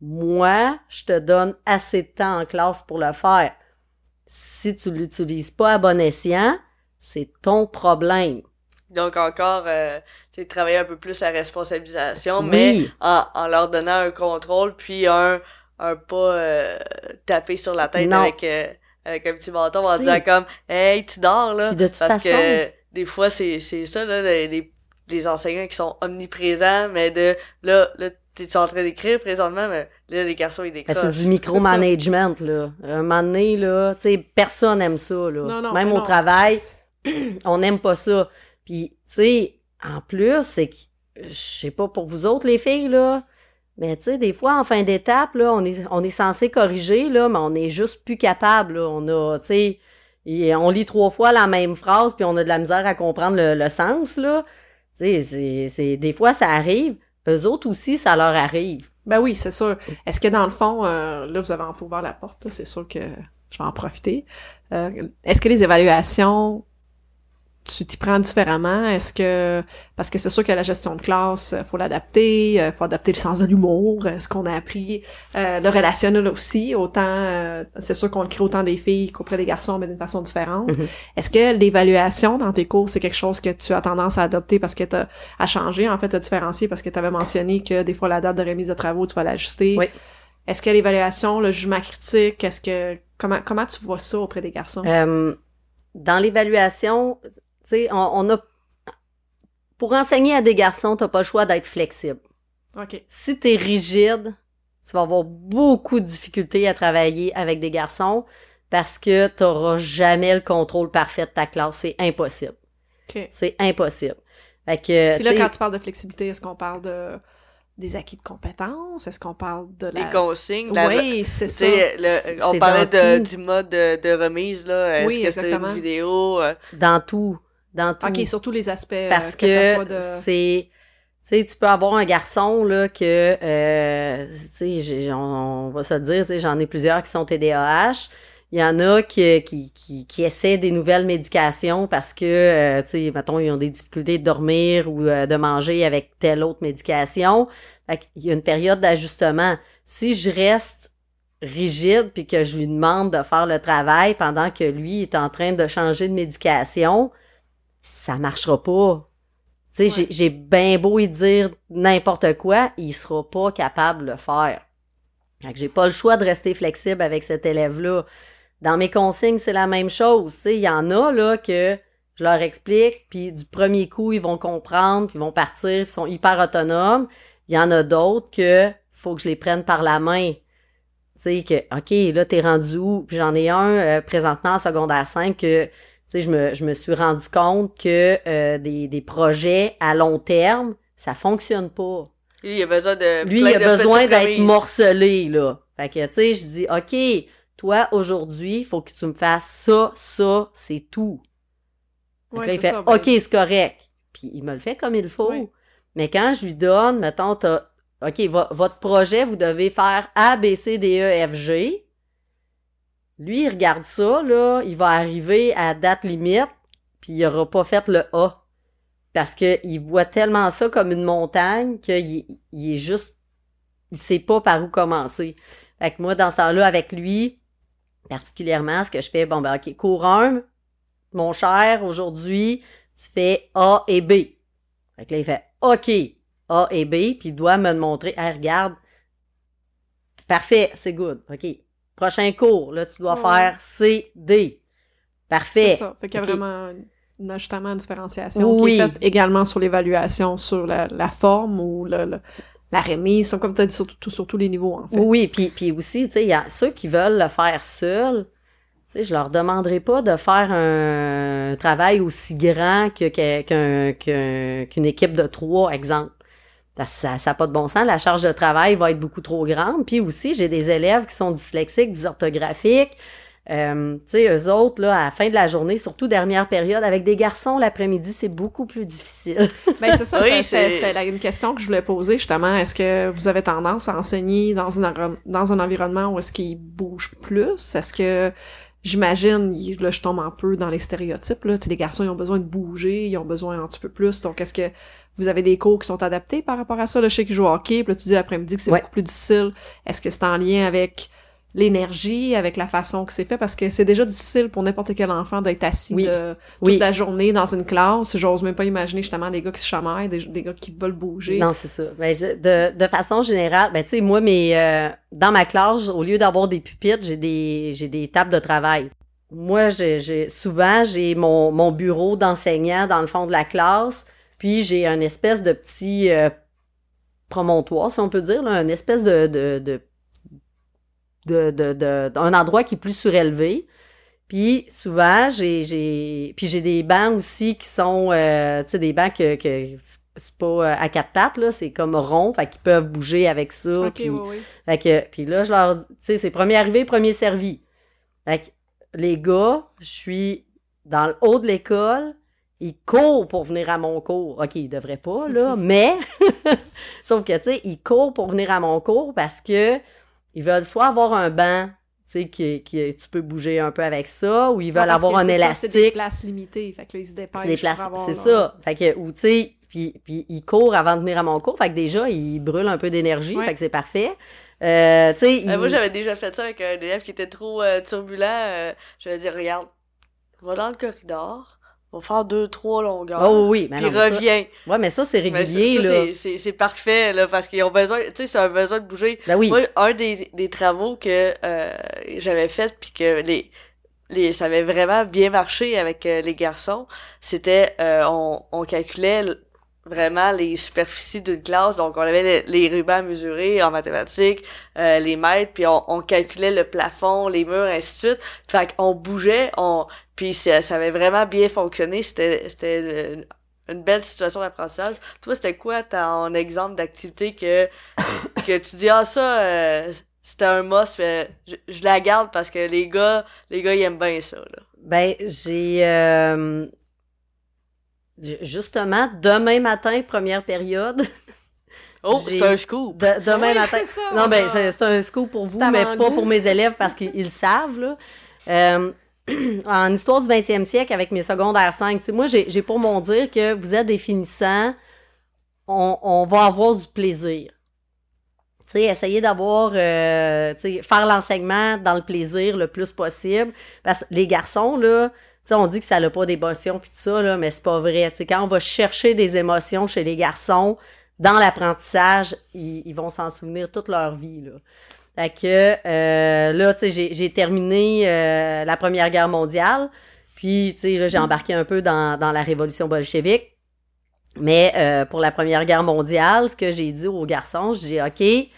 Moi, je te donne assez de temps en classe pour le faire. Si tu l'utilises pas à bon escient, c'est ton problème. Donc, encore, euh, tu sais, travailler un peu plus la responsabilisation, Oui. mais en, en leur donnant un contrôle, puis un, un pas euh, tapé sur la tête Non. avec, euh, avec un petit bâton en disant comme Hey, tu dors là. Parce façon- que des fois, c'est c'est ça, là, les, les, les enseignants qui sont omniprésents, mais de là, là, t'es en train d'écrire présentement, mais là, les garçons, ils Ben, décrochent. c'est du micromanagement, là. Un moment donné, là, tu sais, personne aime ça, là. Non, non, Même mais au non, travail, <clears throat> on n'aime pas ça. Puis, tu sais, en plus, c'est que, je sais pas pour vous autres, les filles, là, mais tu sais, des fois, en fin d'étape, là, on est, on est censé corriger, là, mais on est juste plus capable, là. On a, tu sais, on lit trois fois la même phrase, puis on a de la misère à comprendre le, le sens, là. C'est- des fois, ça arrive. Eux autres aussi, ça leur arrive. Ben oui, c'est sûr. Est-ce que dans le fond, euh, là, vous avez un peu ouvert la porte, c'est sûr que je vais en profiter. Euh, Est-ce que les évaluations, tu t'y prends différemment? Est-ce que... Parce que c'est sûr que la gestion de classe, euh, faut l'adapter, euh, faut adapter le sens de l'humour, euh, ce qu'on a appris, euh, le relationnel aussi, autant... euh, c'est sûr qu'on le crée autant des filles qu'auprès des garçons, mais d'une façon différente. Mhm. Est-ce que l'évaluation dans tes cours, c'est quelque chose que tu as tendance à adopter parce que t'as à changer, en fait, à différencier parce que tu avais mentionné que des fois la date de remise de travaux, tu vas l'ajuster. Oui. Est-ce que l'évaluation, le jugement critique, est-ce que comment comment tu vois ça auprès des garçons? Euh, dans l'évaluation, tu sais, on, on a. Pour enseigner à des garçons, t'as pas le choix d'être flexible. OK. Si t'es rigide, tu vas avoir beaucoup de difficultés à travailler avec des garçons parce que t'auras jamais le contrôle parfait de ta classe. C'est impossible. OK. C'est impossible. Fait que, Puis là, quand tu parles de flexibilité, est-ce qu'on parle de des acquis de compétences? Est-ce qu'on parle de Les la... consignes, la- Oui, c'est tu ça. le- on parlait de, du mode de, de remise, là. Est-ce Oui, que c'était une vidéo? euh, dans tout, dans tout. OK, surtout les aspects euh, parce que, de... c'est tu sais tu peux avoir un garçon là que euh, tu sais on, on va se le dire tu sais j'en ai plusieurs qui sont TDAH il y en a qui, qui, qui, qui essaient des nouvelles médications parce que, euh, tu sais, mettons, ils ont des difficultés de dormir ou euh, de manger avec telle autre médication. Fait qu'il y a une période d'ajustement. Si je reste rigide puis que je lui demande de faire le travail pendant que lui est en train de changer de médication, ça marchera pas. Tu sais, j'ai- Ouais. j'ai bien beau y dire n'importe quoi, il sera pas capable de le faire. Fait que j'ai pas le choix de rester flexible avec cet élève-là. Dans mes consignes, c'est la même chose. Tu sais, il y en a là que je leur explique, puis du premier coup, ils vont comprendre, puis ils vont partir, ils sont hyper autonomes. Il y en a d'autres que faut que je les prenne par la main. Tu sais, que, OK, là, t'es rendu où? Puis j'en ai un euh, présentement en secondaire 5 que, tu sais, je me, je me suis rendu compte que euh, des, des projets à long terme, ça fonctionne pas. Lui, il a besoin de. Lui, il a besoin d'être morcelé, là. Fait que, tu sais, je dis, OK, toi, aujourd'hui, il faut que tu me fasses ça, ça, c'est tout. Ouais, là, il fait, ça, ben- OK, c'est correct. Puis il me le fait comme il faut. Oui. Mais quand je lui donne, mettons, t'as, OK, vo- votre projet, vous devez faire A, B, C, D, E, F, G. Lui, il regarde ça, là, il va arriver à date limite, puis il aura pas fait le A. Parce que il voit tellement ça comme une montagne qu'il il est juste, il sait pas par où commencer. Fait que moi, dans ce temps-là, avec lui, particulièrement, ce que je fais, bon, ben, OK, cours 1, mon cher, aujourd'hui, tu fais A et B. Fait que là, il fait OK, A et B, puis il doit me montrer, hey, regarde, parfait, c'est good, OK. Prochain cours, là, tu dois Ouais. faire C, D. Parfait. C'est ça. Fait qu'il y a vraiment un ajustement, une différenciation Oui. qui est faite également sur l'évaluation, sur la, la forme ou le, le- la remise, sur- comme tu as dit, sur, tout- sur tous les niveaux, en fait. Oui, puis, puis aussi, tu sais, il y a ceux qui veulent le faire seuls, tu sais, je leur demanderai pas de faire un travail aussi grand que- qu'une équipe de trois, exemple. Parce que ça n'a pas de bon sens. La charge de travail va être beaucoup trop grande. Puis aussi, j'ai des élèves qui sont dyslexiques, dysorthographiques. Euh, tu sais, eux autres, là, à la fin de la journée, surtout dernière période, avec des garçons l'après-midi, c'est beaucoup plus difficile. <laughs> Ben, c'est ça, Oui, c'était- une question que je voulais poser, justement. Est-ce que vous avez tendance à enseigner dans un, environ- dans un environnement où est-ce qu'ils bougent plus? Est-ce que, j'imagine, là, je tombe un peu dans les stéréotypes, là. Tu sais, les garçons, ils ont besoin de bouger, ils ont besoin un petit peu plus. Donc, est-ce que vous avez des cours qui sont adaptés par rapport à ça? Là, je sais qu'ils jouent au hockey, puis là, tu dis l'après-midi que c'est Ouais. beaucoup plus difficile. Est-ce que c'est en lien avec l'énergie, avec la façon que c'est fait, parce que c'est déjà difficile pour n'importe quel enfant d'être assis Oui. de, toute Oui. la journée dans une classe. J'ose même pas imaginer justement des gars qui se chamaillent, des, des gars qui veulent bouger. Non, c'est ça. Ben, de, de façon générale, ben, tu sais, moi, mes, euh, dans ma classe, au lieu d'avoir des pupitres, j'ai des, j'ai des tables de travail. Moi, j'ai, souvent, j'ai mon, mon bureau d'enseignant dans le fond de la classe, puis j'ai un espèce de petit euh, promontoire, si on peut dire, là, un espèce de, de, de, de, de, de- un endroit qui est plus surélevé. Puis souvent, j'ai, j'ai, puis j'ai des bancs aussi qui sont, euh, tu sais, des bancs que, que c'est pas euh, à quatre pattes là, c'est comme rond, fait qu'ils peuvent bouger avec ça. Ok, puis, oui, oui. fait que, puis là, je leur, tu sais, c'est premier arrivé, premier servi. Fait que les gars, je suis dans le haut de l'école, ils courent pour venir à mon cours. OK, ils devraient pas, là, <laughs> mais, <laughs> sauf que, tu sais, ils courent pour venir à mon cours parce que ils veulent soit avoir un banc, tu sais, qui, qui, tu peux bouger un peu avec ça, ou ils veulent parce avoir un c'est ça, C'est des élastique. places limitées, fait que là, ils se dépêchent. C'est des places, pour avoir c'est leur- ça. Fait que, ou tu sais, puis, puis ils courent avant de venir à mon cours. Fait que déjà, ils brûlent un peu d'énergie. Ouais. Fait que c'est parfait. Euh, tu sais, Euh, moi, j'avais déjà fait ça avec un élève qui était trop euh, turbulent. euh, je lui ai dit, regarde, va dans le corridor, va faire deux, trois longueurs. Oh oui, mais puis non, mais ça-. Ouais, mais ça, c'est régulier, là. c'est- parfait, là, parce qu'ils ont besoin, tu sais, c'est un besoin de bouger. Ben oui. Moi, un des, des travaux que euh, j'avais fait, puis que les, les, ça avait vraiment bien marché avec euh, les garçons, c'était, euh, on, on calculait vraiment les superficies d'une classe, donc on avait les, les rubans mesurés en mathématiques, euh, les mètres, puis on, on calculait le plafond, les murs, ainsi de suite. Fait qu'on bougeait, on, puis ça, ça avait vraiment bien fonctionné, c'était, c'était le- une belle situation d'apprentissage. Toi, c'était quoi ton exemple d'activité que, <coughs> que tu dis, ah, ça, euh, c'était un must, mais je, je la garde parce que les gars, les gars, ils aiment bien ça, là. Ben, j'ai... euh, Justement, demain matin, première période. Oh, <laughs> c'est un scoop! de- demain Oui, matin. c'est ça. Non, ben, c'est c'est un scoop pour vous, mais pas pour mes élèves parce qu'ils savent, là. Euh, <clears throat> en histoire du 20e siècle, avec mes secondaires 5, tu sais, moi, j'ai pour mon dire que vous êtes des finissants, on, va avoir du plaisir. Tu sais, essayer d'avoir, euh, faire l'enseignement dans le plaisir le plus possible. Parce que les garçons, là, on dit que ça n'a pas d'émotions puis tout ça, là, mais c'est pas vrai. Quand on va chercher des émotions chez les garçons, dans l'apprentissage, ils, vont s'en souvenir toute leur vie. Fait que, euh, là, tu sais, j'ai- terminé euh, la Première Guerre mondiale, puis, tu sais, là, j'ai embarqué un peu dans, dans la révolution bolchevique. Mais euh, pour la Première Guerre mondiale, ce que j'ai dit aux garçons, j'ai dit, OK,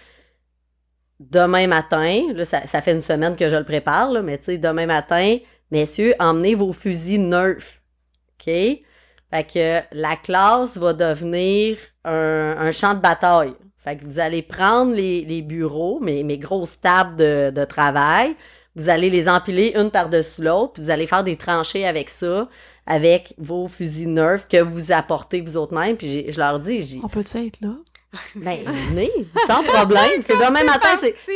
demain matin, là, ça, ça fait une semaine que je le prépare, là, mais tu sais, demain matin, messieurs, emmenez vos fusils Nerf. OK? Fait que la classe va devenir un, un champ de bataille. Fait que vous allez prendre les, les bureaux, mes, mes grosses tables de, de travail, vous allez les empiler une par-dessus l'autre, puis vous allez faire des tranchées avec ça, avec vos fusils Nerf que vous apportez vous autres mêmes. Puis j'ai- je leur dis, j'ai On peut-tu être là? ben, venez, sans problème. <laughs> C'est demain matin,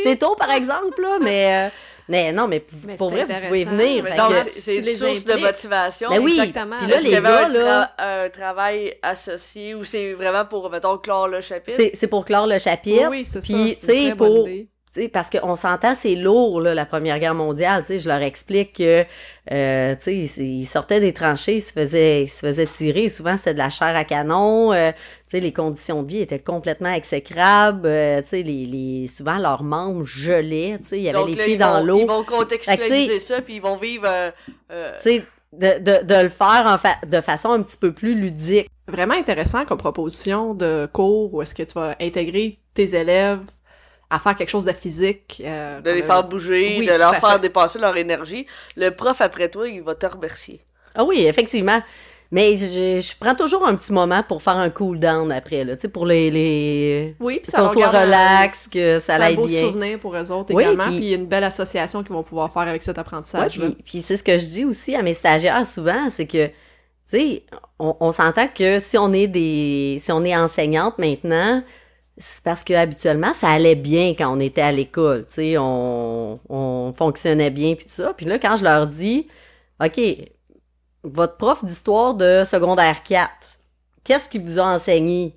c'est tôt, par exemple, là, mais, euh, mais non, mais, pour vrai, vous pouvez venir. Mais donc, c'est- une les source de motivation. Ben oui. Exactement. Puis là, les qu'il y avait gars, un, là, tra- un travail associé ou c'est vraiment pour, mettons, clore le chapitre? c'est c'est pour clore le chapitre. Oui, oui, c'est ça. Puis, c'est une tu sais, très bonne pour- idée. Tu sais, parce qu'on s'entend, c'est lourd, là, la Première Guerre mondiale. Tu sais, je leur explique que, euh, tu sais, ils- ils sortaient des tranchées, ils se faisaient, ils se faisaient tirer. Souvent, c'était de la chair à canon. euh, tu sais, les conditions de vie étaient complètement exécrables. euh, tu sais, les, les, souvent, leurs membres gelaient. Tu sais, il y avait Donc les là, pieds dans l'eau. Ils vont contextualiser ça, puis ils vont vivre... euh, euh, tu sais, de, de, de le faire en fa- de façon un petit peu plus ludique. Vraiment intéressant comme proposition de cours où est-ce que tu vas intégrer tes élèves à faire quelque chose de physique. euh, de les faire bouger, oui, de leur faire dépasser leur énergie. Le prof, après toi, il va te remercier. Ah oui, effectivement. Mais je, je prends toujours un petit moment pour faire un cool down après, là, tu sais, pour les, les... Oui, puis ça soit un- relax, que ça C'est un beau bien. souvenir pour eux autres Oui, également, puis- puis une belle association qu'ils vont pouvoir faire avec cet apprentissage. puis, puis c'est ce que je dis aussi à mes stagiaires souvent, c'est que, tu sais, on, on s'entend que si on est des, si on est enseignante maintenant, c'est parce que habituellement ça allait bien quand on était à l'école, tu sais, on, on fonctionnait bien puis ça. Puis là, quand je leur dis, ok, votre prof d'histoire de secondaire 4, qu'est-ce qu'il vous a enseigné?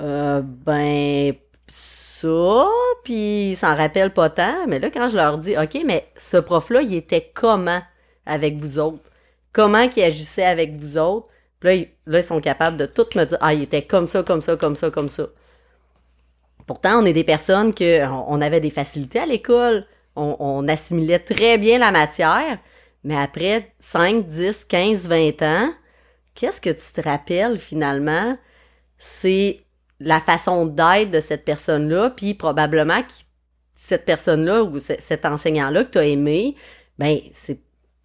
Euh, ben, ça, puis ils s'en rappellent pas tant. Mais là, quand je leur dis, OK, mais ce prof-là, il était comment avec vous autres? Comment qu'il agissait avec vous autres? Puis là, là, ils sont capables de tout me dire, ah, il était comme ça, comme ça, comme ça, comme ça. Pourtant, on est des personnes que on, avait des facilités à l'école. On, assimilait très bien la matière. Mais après 5, 10, 15, 20 ans, qu'est-ce que tu te rappelles finalement? C'est la façon d'être de cette personne-là, puis probablement que cette personne-là ou cet enseignant-là que tu as aimé, ben c'est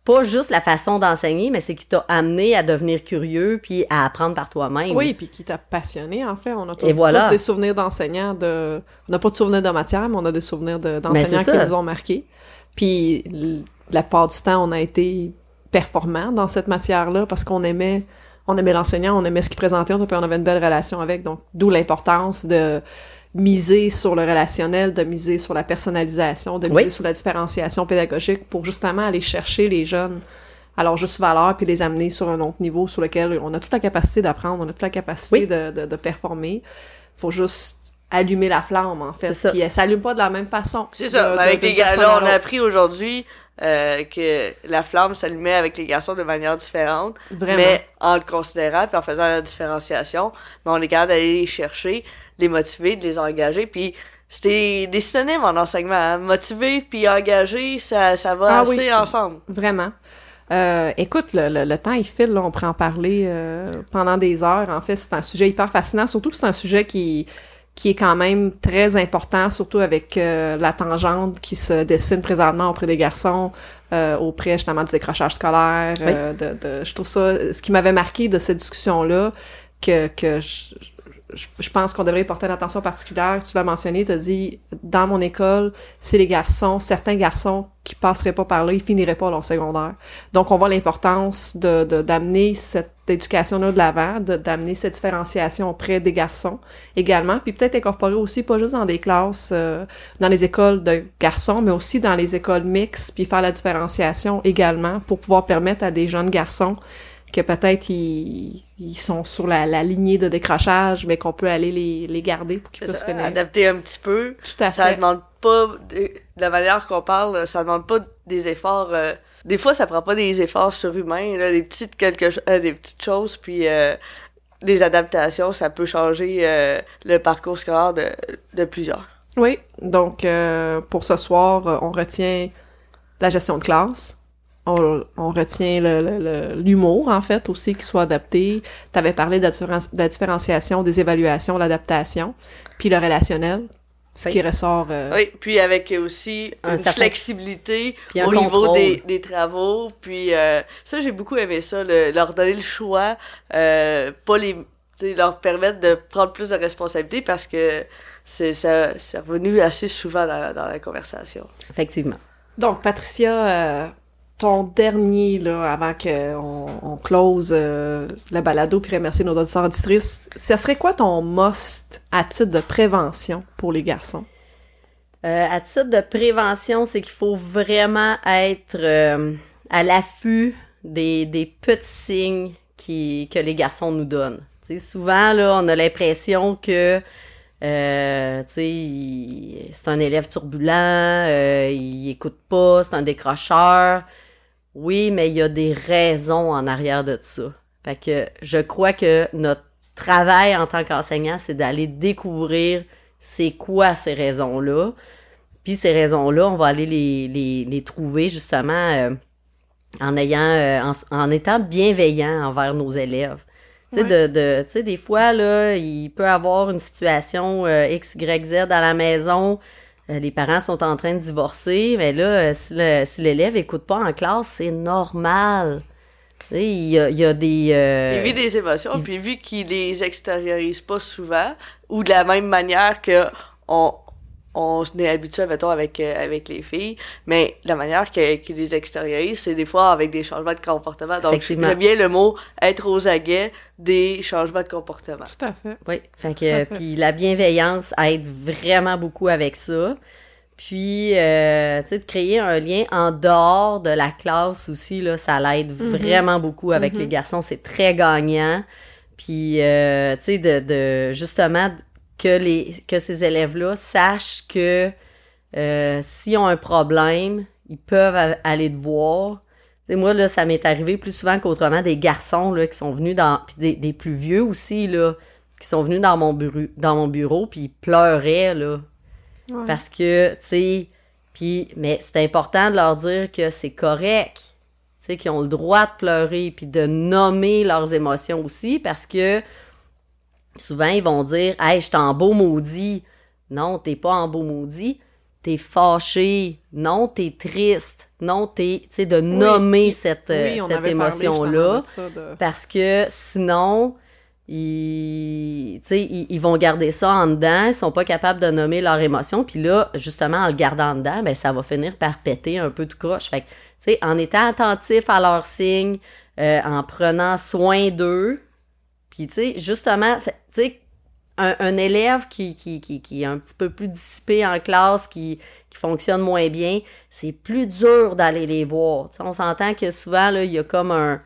pas juste la façon d'enseigner, mais c'est qui t'a amené à devenir curieux puis à apprendre par toi-même. Oui, puis qui t'a passionné, en fait. On a tous, Et voilà. tous des souvenirs d'enseignants de... On n'a pas de souvenirs de matière, mais on a des souvenirs Ben, d'enseignants qui nous ont marqués. Puis, la part du temps, on a été performants dans cette matière-là parce qu'on aimait... On aimait l'enseignant, on aimait ce qu'il présentait, on avait une belle relation avec. Donc, d'où l'importance de miser sur le relationnel, de miser sur la personnalisation, de miser Oui. sur la différenciation pédagogique pour justement aller chercher les jeunes à leur juste valeur puis les amener sur un autre niveau sur lequel on a toute la capacité d'apprendre, on a toute la capacité Oui. de, de, de performer. Faut juste allumer la flamme, en fait. C'est ça. Puis elle s'allume pas de la même façon. C'est ça. de- de- avec les gars, personne là, à on a appris aujourd'hui euh, que la flamme s'allumait avec les garçons de manière différente, Vraiment. mais en le considérant puis en faisant la différenciation, mais on est capable d'aller les chercher, les motiver, de les engager, puis c'était des synonymes en enseignement. hein. Motiver puis engager, ça, ça va Ah assez oui. ensemble. Vraiment. Euh, écoute, le, le, le temps il file, là, on pourrait en parler euh, pendant des heures. En fait, c'est un sujet hyper fascinant, surtout que c'est un sujet qui qui est quand même très important, surtout avec euh, la tangente qui se dessine présentement auprès des garçons, euh, auprès justement du décrochage scolaire. Oui. euh, de, de, je trouve ça, ce qui m'avait marqué de cette discussion-là, que, que je, je, pense qu'on devrait porter une attention particulière. Tu l'as mentionné, tu as dit, dans mon école, c'est les garçons, certains garçons qui passeraient pas par là, ils finiraient pas leur secondaire. Donc, on voit l'importance de d'amener cette éducation-là de l'avant, d'amener cette différenciation auprès des garçons également, puis peut-être incorporer aussi, pas juste dans des classes, euh, dans les écoles de garçons, mais aussi dans les écoles mixtes, puis faire la différenciation également pour pouvoir permettre à des jeunes garçons que peut-être ils, ils sont sur la, la lignée de décrochage, mais qu'on peut aller les, les garder pour qu'ils puissent ça, finir. Adapter un petit peu. Tout à Ça fait. demande pas, de la manière qu'on parle, ça demande pas des efforts. euh, des fois, ça prend pas des efforts surhumains, là, des petites quelque, euh, des petites choses, puis euh, des adaptations, ça peut changer euh, le parcours scolaire de, de plusieurs. Oui, donc euh, pour ce soir, on retient la gestion de classe. On, on retient l'humour, en fait, aussi, qui soit adapté. Tu avais parlé de la, différenciation, des évaluations, l'adaptation, puis le relationnel, ce Oui. qui ressort... euh, Oui, puis avec aussi Un une certain- flexibilité un au niveau des, des travaux. Puis euh, ça, j'ai beaucoup aimé ça, le- leur donner le choix, euh, pas les, leur permettre de prendre plus de responsabilités parce que c'est ça, c'est revenu assez souvent dans, dans la conversation. Effectivement. Donc, Patricia, ton dernier, là, avant qu'on on close euh, le balado puis remercier nos auditeurs auditrices, ça serait quoi ton must à titre de prévention pour les garçons? Euh, à titre de prévention, c'est qu'il faut vraiment être euh, à l'affût des, des petits signes qui, que les garçons nous donnent. Souvent, là, on a l'impression que euh, c'est un élève turbulent, euh, il écoute pas, c'est un décrocheur. Oui, mais il y a des raisons en arrière de ça. Fait que je crois que notre travail en tant qu'enseignant, c'est d'aller découvrir c'est quoi ces raisons-là. Puis ces raisons-là, on va aller les, les, les trouver justement euh, en ayant euh, en, en étant bienveillant envers nos élèves. Tu sais, de, de, des fois, là, il peut avoir une situation euh, X, Y, Z à la maison. Euh, les parents sont en train de divorcer. Mais là, euh, si si l'élève écoute pas en classe, c'est normal. Il y a, il y a des... euh, Il vit des émotions, il- puis vu qu'il les extériorise pas souvent, ou de la même manière que on, on est habitué, mettons, avec, euh, avec les filles, mais la manière que- qu'il les extériorise, c'est des fois avec des changements de comportement. Donc, j'aime bien le mot être aux aguets des changements de comportement. Tout à fait. Oui, fait que puis la bienveillance aide vraiment beaucoup avec ça. Puis euh, tu sais de créer un lien en dehors de la classe aussi là, ça l'aide vraiment beaucoup avec Mhm. les garçons, c'est très gagnant. Puis euh, tu sais de, de justement que les que ces élèves-là sachent que euh, s'ils ont un problème, ils peuvent aller te voir. Moi, là, ça m'est arrivé plus souvent qu'autrement des garçons là, qui sont venus dans. Puis des, des plus vieux aussi, là, qui sont venus dans mon bureau, dans mon bureau, puis ils pleuraient, là. Ouais. Parce que, tu sais, puis, mais c'est important de leur dire que c'est correct, tu sais, qu'ils ont le droit de pleurer, puis de nommer leurs émotions aussi, parce que souvent, ils vont dire « Hey, je suis en beau maudit. » Non, t'es pas en beau maudit. T'es fâché. Non, t'es triste. Non, t'es... Tu sais, de nommer cette, euh, Oui, cette émotion-là. de de- Parce que sinon, ils, tu sais, ils, ils vont garder ça en dedans, ils sont pas capables de nommer leur émotion, puis là, justement, en le gardant en dedans, ben, ça va finir par péter un peu tout croche. Fait que, tu sais, en étant attentif à leurs signes, euh, en prenant soin d'eux, puis tu sais, justement, tu sais, un, un élève qui, qui, qui, qui est un petit peu plus dissipé en classe, qui, qui fonctionne moins bien, c'est plus dur d'aller les voir. Tu sais, on s'entend que souvent, là, il y a comme un...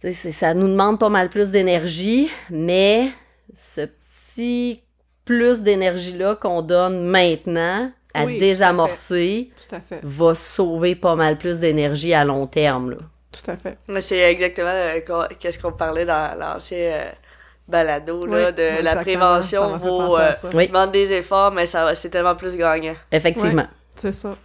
tu sais, c'est- ça nous demande pas mal plus d'énergie, mais ce petit plus d'énergie-là qu'on donne maintenant à Oui, tout à désamorcer Tout à fait. va sauver pas mal plus d'énergie à long terme. Là. Tout à fait. Mais c'est exactement euh, qu'on- qu'est-ce qu'on parlait dans l'ancien euh, balado, là, Oui, de la prévention vaut euh. Oui. demande des efforts, mais ça va- c'est tellement plus gagnant. Effectivement. C'est ça.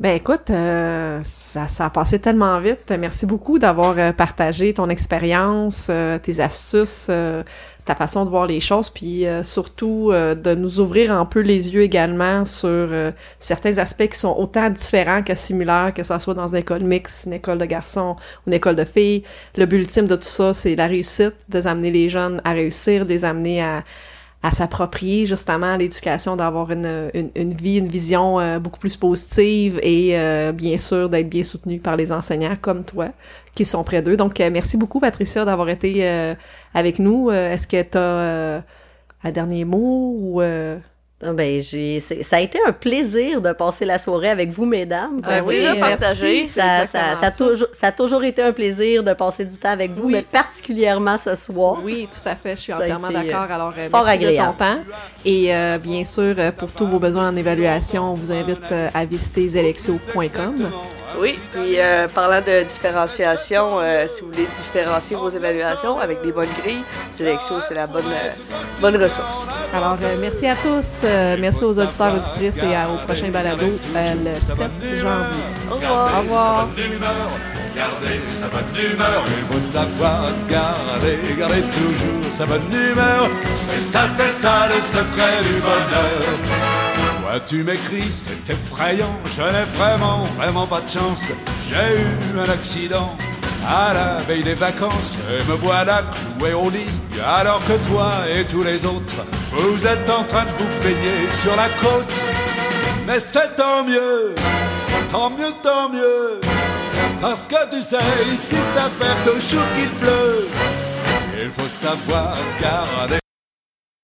Ben écoute, euh, ça, ça a passé tellement vite. Merci beaucoup d'avoir euh, partagé ton expérience, euh, tes astuces, euh, ta façon de voir les choses, puis euh, surtout euh, de nous ouvrir un peu les yeux également sur euh, certains aspects qui sont autant différents que similaires, que ça soit dans une école mixte, une école de garçons ou une école de filles. Le but ultime de tout ça, c'est la réussite, de amener les jeunes à réussir, de les amener à, à s'approprier justement l'éducation, d'avoir une, une, vie, une vision euh, beaucoup plus positive et euh, bien sûr d'être bien soutenu par les enseignants comme toi qui sont près d'eux. Donc euh, merci beaucoup Patricia d'avoir été avec nous. Est-ce que tu as un dernier mot ou Ben, j'ai, ça a été un plaisir de passer la soirée avec vous, mesdames. Un Pour plaisir vrai, partagé. Ça, ça, ça, a toujours, ça a toujours été un plaisir de passer du temps avec vous, Oui. mais particulièrement ce soir. Oui, tout à fait, je suis entièrement été, d'accord. Alors, euh, fort merci agréable. de ton temps. Et euh, bien sûr, euh, pour tous vos besoins en évaluation, on vous invite euh, à visiter zelexio.com. Oui, puis euh, parlant de différenciation, euh, si vous voulez différencier vos évaluations avec des bonnes grilles, Selexio, c'est la bonne, euh, bonne ressource. Alors, euh, merci à tous. euh, merci aux auditeurs, auditrices et à- au prochain balado euh, le 7 janvier. Au revoir. Au revoir. Sa bonne humeur, gardez sa bonne humeur. Il faut savoir garder, garder toujours sa bonne humeur. C'est ça, c'est ça le secret du bonheur. Toi tu m'écris, c'est effrayant. Je n'ai vraiment, vraiment pas de chance. J'ai eu un accident. À la veille des vacances, et me voilà cloué au lit, alors que toi et tous les autres, vous êtes en train de vous baigner sur la côte. Mais c'est tant mieux, tant mieux, tant mieux. Parce que tu sais, ici ça fait deux jours qu'il pleut. Il faut savoir garder,